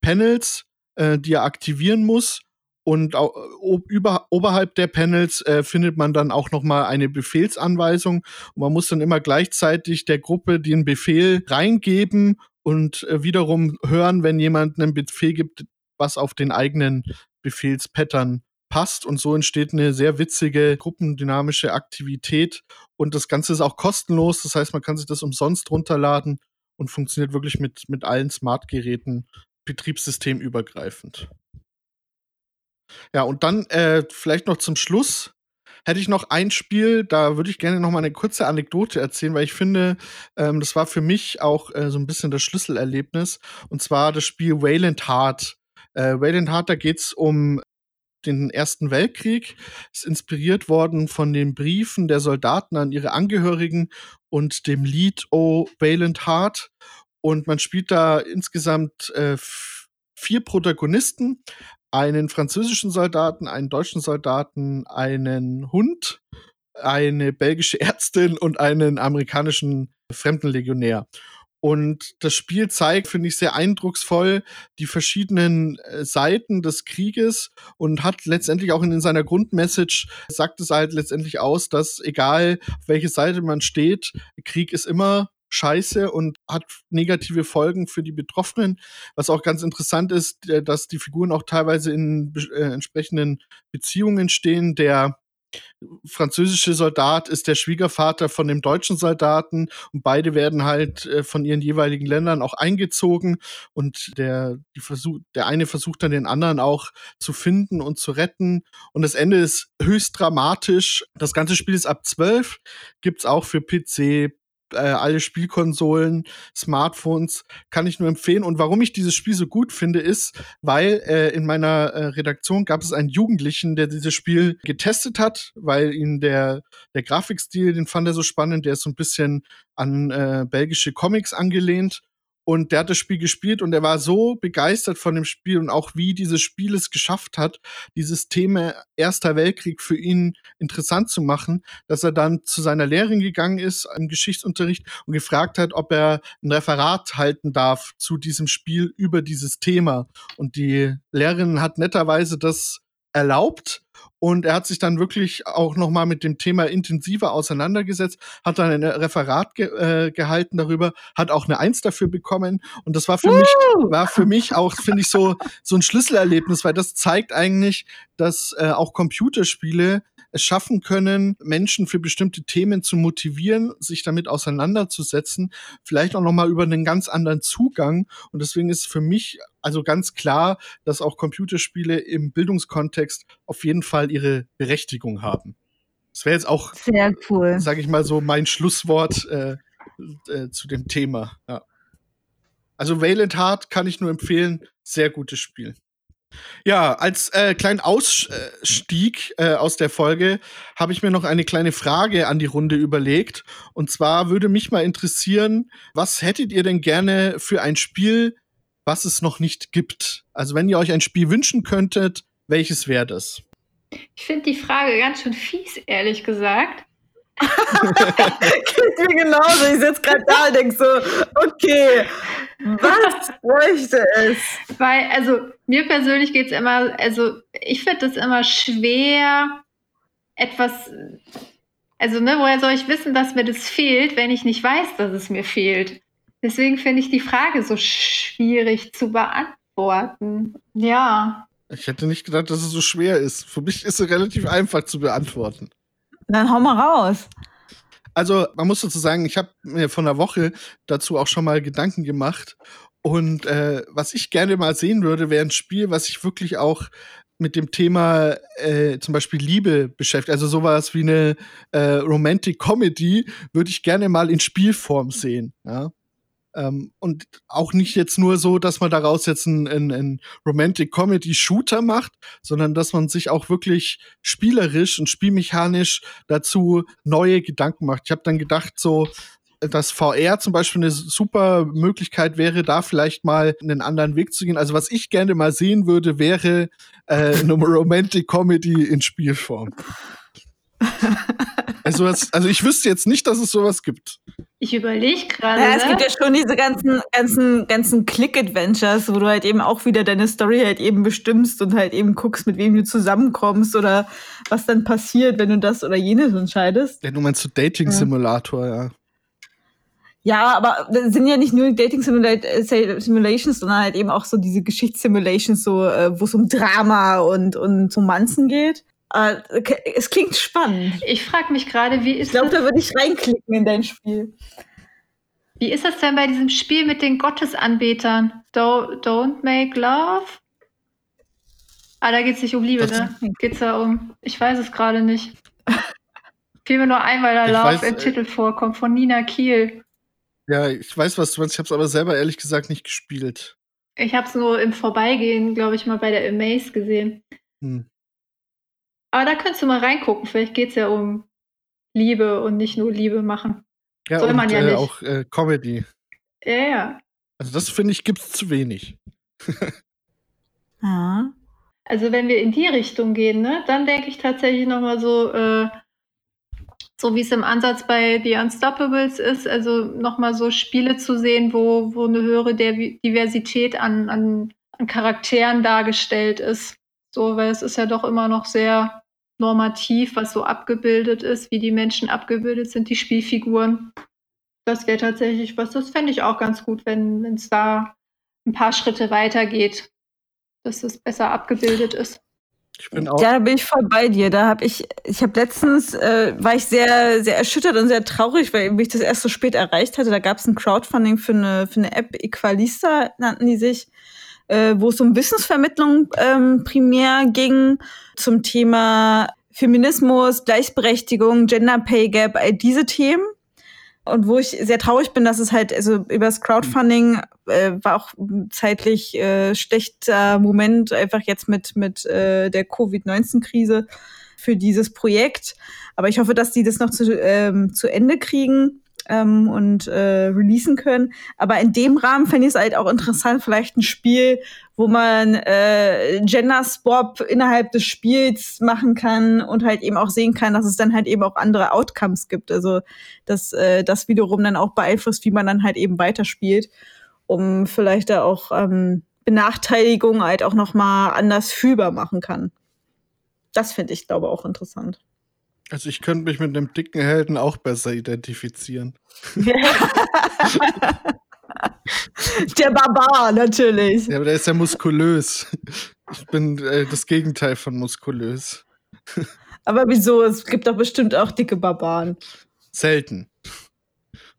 Panels, äh, die er aktivieren muss Und ob, über, oberhalb der Panels äh, findet man dann auch noch mal eine Befehlsanweisung. Und man muss dann immer gleichzeitig der Gruppe den Befehl reingeben und äh, wiederum hören, wenn jemand einen Befehl gibt, was auf den eigenen Befehlspattern passt. Und so entsteht eine sehr witzige gruppendynamische Aktivität. Und das Ganze ist auch kostenlos. Das heißt, man kann sich das umsonst runterladen und funktioniert wirklich mit, mit allen Smart-Geräten betriebssystemübergreifend. Ja, und dann äh, vielleicht noch zum Schluss hätte ich noch ein Spiel, da würde ich gerne noch mal eine kurze Anekdote erzählen, weil ich finde, ähm, das war für mich auch äh, so ein bisschen das Schlüsselerlebnis. Und zwar das Spiel Wayland Heart. Äh, Wayland Heart, da geht es um den Ersten Weltkrieg. Ist inspiriert worden von den Briefen der Soldaten an ihre Angehörigen und dem Lied O Wayland Heart. Und man spielt da insgesamt äh, vier Protagonisten einen französischen Soldaten, einen deutschen Soldaten, einen Hund, eine belgische *laughs* Ärztin und einen amerikanischen Fremdenlegionär. Und das Spiel zeigt, finde ich, sehr eindrucksvoll die verschiedenen äh, Seiten des Krieges und hat letztendlich auch in seiner Grundmessage, sagt es halt letztendlich aus, dass egal auf welche Seite man steht, Krieg ist immer scheiße und hat negative Folgen für die Betroffenen. Was auch ganz interessant ist, dass die Figuren auch teilweise in äh, entsprechenden Beziehungen stehen. Der französische Soldat ist der Schwiegervater von dem deutschen Soldaten und beide werden halt äh, von ihren jeweiligen Ländern auch eingezogen und der, die Versuch, der eine versucht dann den anderen auch zu finden und zu retten und das Ende ist höchst dramatisch. Das ganze Spiel ist ab 12, gibt's auch für PC, äh, alle Spielkonsolen, Smartphones, kann ich nur empfehlen. Und warum ich dieses Spiel so gut finde, ist, weil äh, in meiner äh, Redaktion gab es einen Jugendlichen, der dieses Spiel getestet hat, weil ihn der, der Grafikstil, den fand er so spannend, der ist so ein bisschen an äh, belgische Comics angelehnt. Und der hat das Spiel gespielt und er war so begeistert von dem Spiel und auch wie dieses Spiel es geschafft hat, dieses Thema Erster Weltkrieg für ihn interessant zu machen, dass er dann zu seiner Lehrerin gegangen ist im Geschichtsunterricht und gefragt hat, ob er ein Referat halten darf zu diesem Spiel über dieses Thema. Und die Lehrerin hat netterweise das erlaubt und er hat sich dann wirklich auch noch mal mit dem Thema intensiver auseinandergesetzt, hat dann ein Referat ge äh, gehalten darüber, hat auch eine Eins dafür bekommen. Und das war für uh! mich, war für mich auch, finde ich, so, so ein Schlüsselerlebnis, weil das zeigt eigentlich, dass äh, auch Computerspiele es schaffen können, Menschen für bestimmte Themen zu motivieren, sich damit auseinanderzusetzen, vielleicht auch noch mal über einen ganz anderen Zugang. Und deswegen ist für mich also ganz klar, dass auch Computerspiele im Bildungskontext auf jeden Fall ihre Berechtigung haben. Das wäre jetzt auch, sehr cool, sage ich mal so, mein Schlusswort äh, äh, zu dem Thema. Ja. Also Valiant Heart kann ich nur empfehlen, sehr gutes Spiel. Ja, als äh, kleinen Ausstieg äh, aus der Folge habe ich mir noch eine kleine Frage an die Runde überlegt. Und zwar würde mich mal interessieren, was hättet ihr denn gerne für ein Spiel, was es noch nicht gibt? Also wenn ihr euch ein Spiel wünschen könntet, welches wäre das? Ich finde die Frage ganz schön fies, ehrlich gesagt. Geht mir genauso. Ich sitze gerade da und denke so, okay, was bräuchte es? Weil, also mir persönlich geht es immer, also ich finde es immer schwer, etwas, also ne, woher soll ich wissen, dass mir das fehlt, wenn ich nicht weiß, dass es mir fehlt? Deswegen finde ich die Frage so schwierig zu beantworten. Ja. Ich hätte nicht gedacht, dass es so schwer ist. Für mich ist es relativ einfach zu beantworten. Dann hau mal raus. Also, man muss dazu sagen, ich habe mir von der Woche dazu auch schon mal Gedanken gemacht. Und äh, was ich gerne mal sehen würde, wäre ein Spiel, was sich wirklich auch mit dem Thema äh, zum Beispiel Liebe beschäftigt. Also sowas wie eine äh, Romantic Comedy würde ich gerne mal in Spielform sehen. Ja? Ähm, und auch nicht jetzt nur so, dass man daraus jetzt einen, einen Romantic Comedy Shooter macht, sondern dass man sich auch wirklich spielerisch und spielmechanisch dazu neue Gedanken macht. Ich habe dann gedacht, so dass VR zum Beispiel eine super Möglichkeit wäre, da vielleicht mal einen anderen Weg zu gehen. Also was ich gerne mal sehen würde, wäre äh, eine *laughs* Romantic Comedy in Spielform. Also, also ich wüsste jetzt nicht, dass es sowas gibt. Ich überlege gerade. Ja, es ne? gibt ja schon diese ganzen, ganzen, ganzen Click-Adventures, wo du halt eben auch wieder deine Story halt eben bestimmst und halt eben guckst, mit wem du zusammenkommst oder was dann passiert, wenn du das oder jenes entscheidest. Ja, du meinst so Dating-Simulator, ja. ja. Ja, aber das sind ja nicht nur Dating Simulations, sondern halt eben auch so diese Geschichtssimulations, so, äh, wo es um Drama und, und Romanzen geht. Äh, es klingt spannend. Ich frage mich gerade, wie ist Ich glaube, da würde ich reinklicken in dein Spiel. Wie ist das denn bei diesem Spiel mit den Gottesanbetern? Do, don't make love? Ah, da geht es nicht um Liebe, ne? Geht es da um. Ich weiß es gerade nicht. Fiel mir nur ein, weil da ich Love weiß, im äh, Titel vorkommt, von Nina Kiel. Ja, ich weiß, was du meinst. Ich habe es aber selber ehrlich gesagt nicht gespielt. Ich habe es nur im Vorbeigehen, glaube ich, mal bei der Amaze gesehen. Hm. Aber da könntest du mal reingucken. Vielleicht geht es ja um Liebe und nicht nur Liebe machen. Ja, Soll und, man ja äh, nicht. auch äh, Comedy. Ja, ja. Also das finde ich gibt es zu wenig. ja. Also wenn wir in die Richtung gehen, ne, dann denke ich tatsächlich nochmal so, äh, so wie es im Ansatz bei The Unstoppables ist, also nochmal so Spiele zu sehen, wo, wo eine höhere Diversität an, an, an Charakteren dargestellt ist. So, weil es ist ja doch immer noch sehr normativ, was so abgebildet ist, wie die Menschen abgebildet sind, die Spielfiguren. Das wäre tatsächlich was, das fände ich auch ganz gut, wenn es da ein paar Schritte weitergeht, dass es besser abgebildet ist. Ich bin auch. Ja, da bin ich voll bei dir. Da habe ich, ich habe letztens, äh, war ich sehr, sehr erschüttert und sehr traurig, weil ich das erst so spät erreicht hatte. Da gab es ein Crowdfunding für eine, für eine App, Equalista nannten die sich, äh, wo es um Wissensvermittlung ähm, primär ging, zum Thema Feminismus, Gleichberechtigung, Gender Pay Gap, all diese Themen. Und wo ich sehr traurig bin, dass es halt, also übers Crowdfunding äh, war auch zeitlich äh, schlechter Moment, einfach jetzt mit, mit äh, der Covid-19-Krise für dieses Projekt. Aber ich hoffe, dass die das noch zu, ähm, zu Ende kriegen ähm, und äh, releasen können. Aber in dem Rahmen fände ich es halt auch interessant, vielleicht ein Spiel, wo man äh, Gender Swap innerhalb des Spiels machen kann und halt eben auch sehen kann, dass es dann halt eben auch andere Outcomes gibt. Also dass äh, das wiederum dann auch beeinflusst, wie man dann halt eben weiterspielt, um vielleicht da auch ähm, Benachteiligung halt auch noch mal anders fühlbar machen kann. Das finde ich, glaube auch interessant. Also ich könnte mich mit einem dicken Helden auch besser identifizieren. *laughs* der Barbar, natürlich. Ja, aber der ist ja muskulös. Ich bin äh, das Gegenteil von muskulös. Aber wieso? Es gibt doch bestimmt auch dicke Barbaren. Selten.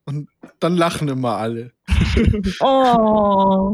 Und dann lachen immer alle. *laughs* oh.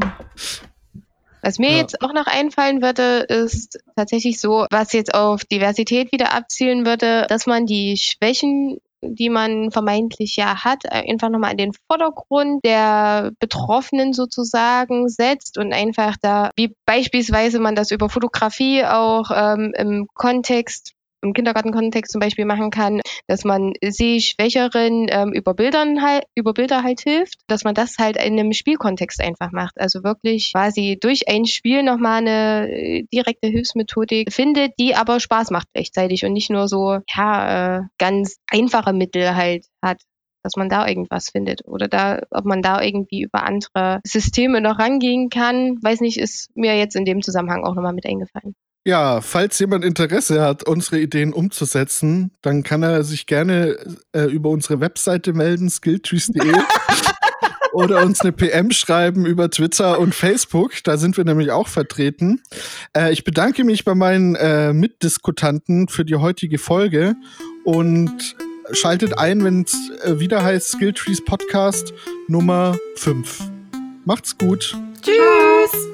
Was mir ja. jetzt auch noch einfallen würde, ist tatsächlich so, was jetzt auf Diversität wieder abzielen würde, dass man die Schwächen die man vermeintlich ja hat, einfach nochmal in den Vordergrund der Betroffenen sozusagen setzt und einfach da, wie beispielsweise man das über Fotografie auch ähm, im Kontext im Kindergartenkontext zum Beispiel machen kann, dass man Sehschwächeren ähm, über Bildern halt, über Bilder halt hilft, dass man das halt in einem Spielkontext einfach macht. Also wirklich quasi durch ein Spiel nochmal eine äh, direkte Hilfsmethodik findet, die aber Spaß macht gleichzeitig und nicht nur so, ja, äh, ganz einfache Mittel halt hat dass man da irgendwas findet oder da, ob man da irgendwie über andere Systeme noch rangehen kann. Weiß nicht, ist mir jetzt in dem Zusammenhang auch nochmal mit eingefallen. Ja, falls jemand Interesse hat, unsere Ideen umzusetzen, dann kann er sich gerne äh, über unsere Webseite melden, skilltrees.de. *laughs* oder uns eine PM schreiben über Twitter und Facebook. Da sind wir nämlich auch vertreten. Äh, ich bedanke mich bei meinen äh, Mitdiskutanten für die heutige Folge und schaltet ein, wenn es äh, wieder heißt Skilltrees Podcast Nummer 5. Macht's gut. Tschüss.